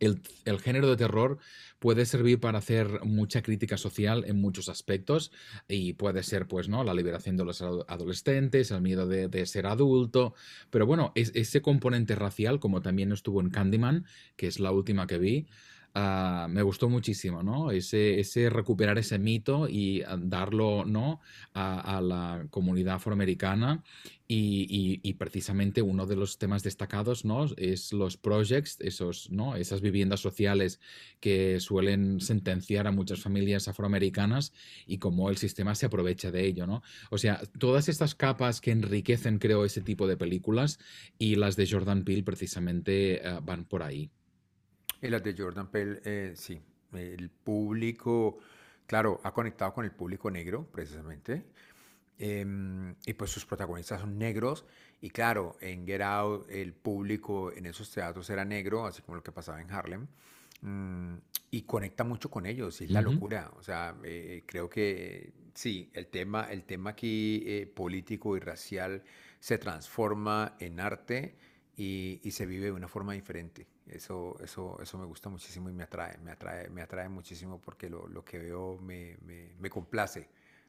S4: el, género de terror puede servir para hacer mucha crítica social en muchos aspectos y puede ser, pues, ¿no? La liberación de los adolescentes, el miedo de, ser adulto, pero bueno, ese componente racial, como también estuvo en Candyman, que es la última que vi, Ah, me gustó muchísimo, ¿no? Ese, ese recuperar ese mito y ah, darlo, ¿no? A, la comunidad afroamericana y, y, precisamente uno de los temas destacados, ¿no? Es los projects, esos, ¿no? Esas viviendas sociales que suelen sentenciar a muchas familias afroamericanas y cómo el sistema se aprovecha de ello, ¿no? O sea, todas estas capas que enriquecen, creo, ese tipo de películas y las de Jordan Peele precisamente ah, van por ahí.
S6: Y las de Jordan Peele, eh, sí. El público, claro, ha conectado con el público negro, precisamente. Em, y pues sus protagonistas son negros. Y claro, en Get Out el público en esos teatros era negro, así como lo que pasaba en Harlem. Mm, y conecta mucho con ellos, y es la locura. O sea, eh, creo que sí, el tema, el tema aquí eh, político y racial se transforma en arte y, y se vive de una forma diferente. Eso, eso, eso me gusta muchísimo y me atrae, me atrae, me atrae muchísimo porque lo, lo que veo me, me, me complace.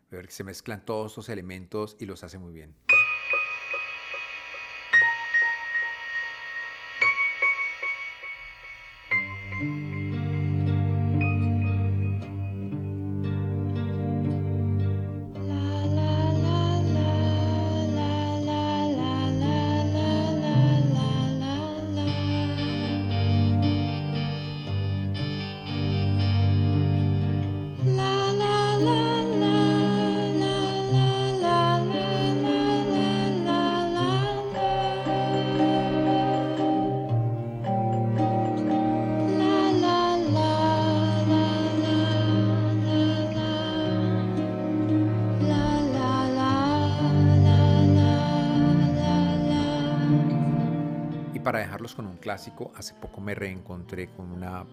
S6: Ver que se mezclan todos estos elementos y los hace muy bien. Con un clásico, hace poco me reencontré con una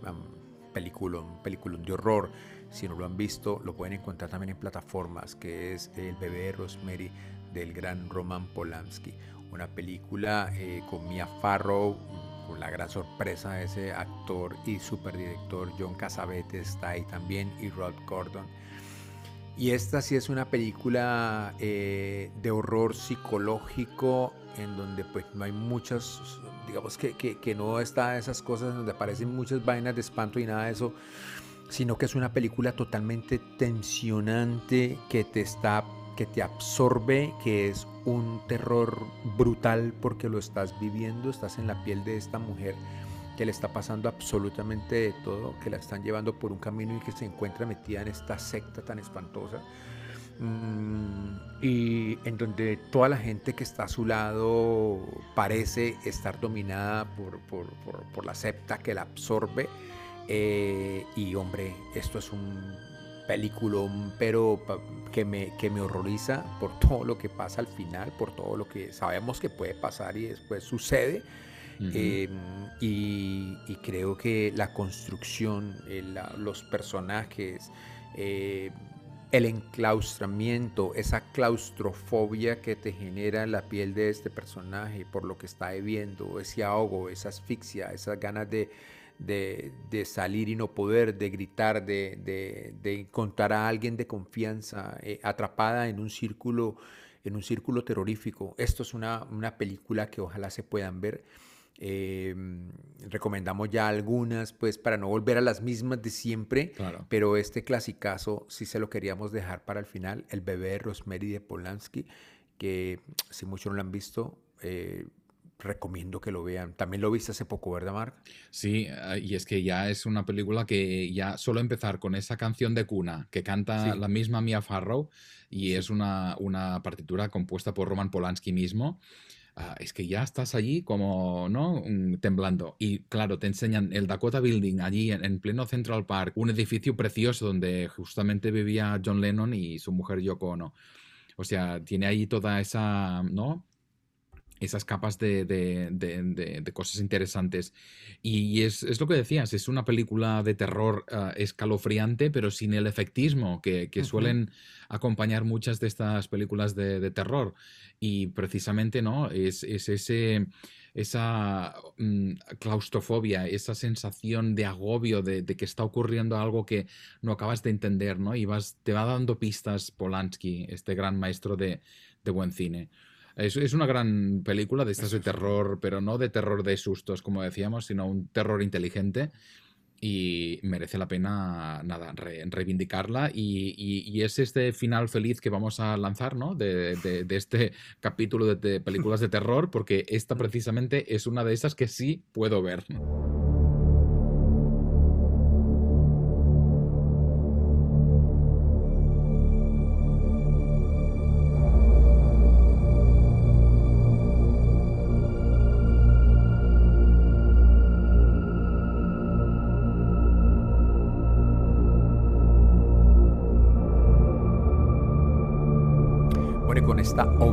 S6: película, un película de horror. Si no lo han visto, lo pueden encontrar también en plataformas, que es El bebé de Rosemary del gran Roman Polanski. Una película eh, con Mia Farrow, con la gran sorpresa de ese actor y superdirector John Cassavetes está ahí también y Rod Gordon. Y esta sí es una película eh, de horror psicológico en donde pues no hay muchas, digamos que, que, no está esas cosas donde aparecen muchas vainas de espanto y nada de eso, sino que es una película totalmente tensionante que te está que te absorbe, que es un terror brutal porque lo estás viviendo, estás en la piel de esta mujer que le está pasando absolutamente de todo, que la están llevando por un camino y que se encuentra metida en esta secta tan espantosa. Mm, y en donde toda la gente que está a su lado parece estar dominada por, por, por, la septa que la absorbe. Eh, y hombre, esto es un peliculón, pero que me, que me horroriza por todo lo que pasa al final, por todo lo que sabemos que puede pasar y después sucede. Em, y, y, creo que la construcción, los personajes, eh, el enclaustramiento, esa claustrofobia que te genera la piel de este personaje por lo que está viviendo, ese ahogo, esa asfixia, esas ganas de, de, salir y no poder, de gritar, de, encontrar a alguien de confianza eh, atrapada en un círculo en un círculo terrorífico. Esto es una, una película que ojalá se puedan ver. Em, recomendamos ya algunas, pues para no volver a las mismas de siempre, pero este clasicazo sí se lo queríamos dejar para el final, El bebé de Rosemary de Polanski, que si muchos no lo han visto, eh, recomiendo que lo vean. También lo viste hace poco, ¿verdad, Mark?
S4: Sí, ah, y es que ya es una película que ya solo empezar con esa canción de cuna que canta la misma Mia Farrow y es una, una partitura compuesta por Roman Polanski mismo. Ah, es que ya estás allí como, ¿no? Mm, temblando. Y claro, te enseñan el Dakota Building allí en, pleno Central Park, un edificio precioso donde justamente vivía John Lennon y su mujer Yoko Ono. O sea, tiene ahí toda esa, ¿no? Esas capas de, cosas interesantes. Y, es, lo que decías, es una película de terror ah, escalofriante, pero sin el efectismo que, suelen acompañar muchas de estas películas de, terror. Y precisamente, ¿no? Es, ese esa mm, claustrofobia, esa sensación de agobio de, que está ocurriendo algo que no acabas de entender, ¿no? Y vas, te va dando pistas Polanski, este gran maestro de, buen cine. Es, es, una gran película de estas de terror, pero no de terror de sustos, como decíamos, sino un terror inteligente y merece la pena nada reivindicarla y, es este final feliz que vamos a lanzar ¿no? de, este capítulo de, películas de terror porque esta precisamente es una de esas que sí puedo ver.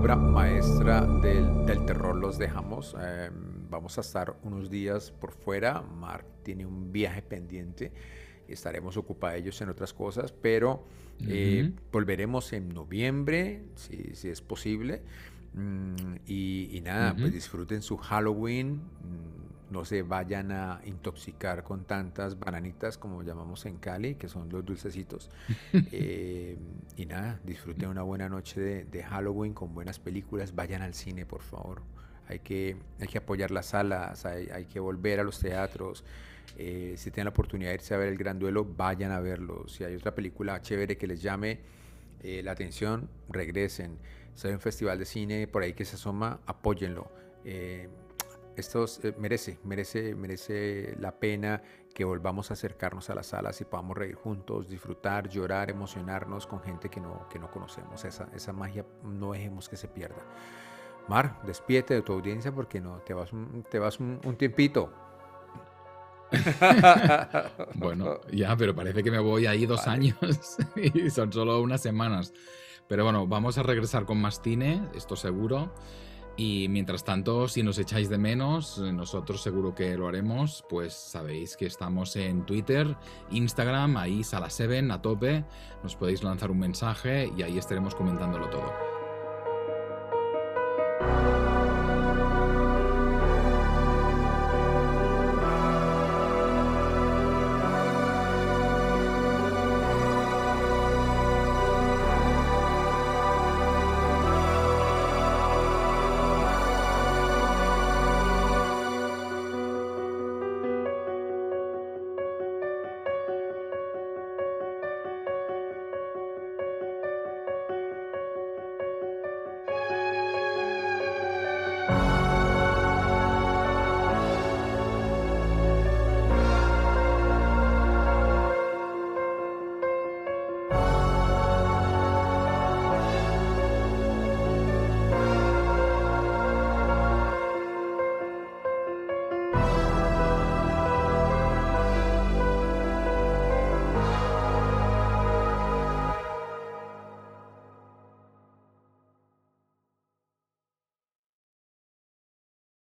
S6: Obra maestra del, del terror los dejamos. Eh, vamos a estar unos días por fuera. Mark tiene un viaje pendiente. Estaremos ocupados en otras cosas, pero eh, volveremos en noviembre, si, si es posible. Mm, y, nada, pues disfruten su Halloween. No se vayan a intoxicar con tantas bananitas como llamamos en Cali, que son los dulcecitos. Eh, y nada, disfruten una buena noche de, Halloween con buenas películas. Vayan al cine, por favor. Hay que, hay que apoyar las salas, hay, que volver a los teatros. Eh, si tienen la oportunidad de irse a ver el gran duelo, vayan a verlo. Si hay otra película chévere que les llame eh, la atención, regresen. Si hay un festival de cine por ahí que se asoma, apóyenlo esto eh, merece, merece, merece la pena que volvamos a acercarnos a las salas y podamos reír juntos, disfrutar, llorar, emocionarnos con gente que no, que no conocemos. Esa, esa magia no dejemos que se pierda. Mar, despídete de tu audiencia porque no, te vas, te vas un, tiempito.
S4: bueno, ya, pero parece que me voy ahí dos años y son solo unas semanas. Pero bueno, vamos a regresar con más cine, esto seguro. Y mientras tanto, si nos echáis de menos, nosotros seguro que lo haremos, pues sabéis que estamos en Twitter, Instagram, ahí Sala7 a tope, nos podéis lanzar un mensaje y ahí estaremos comentándolo todo.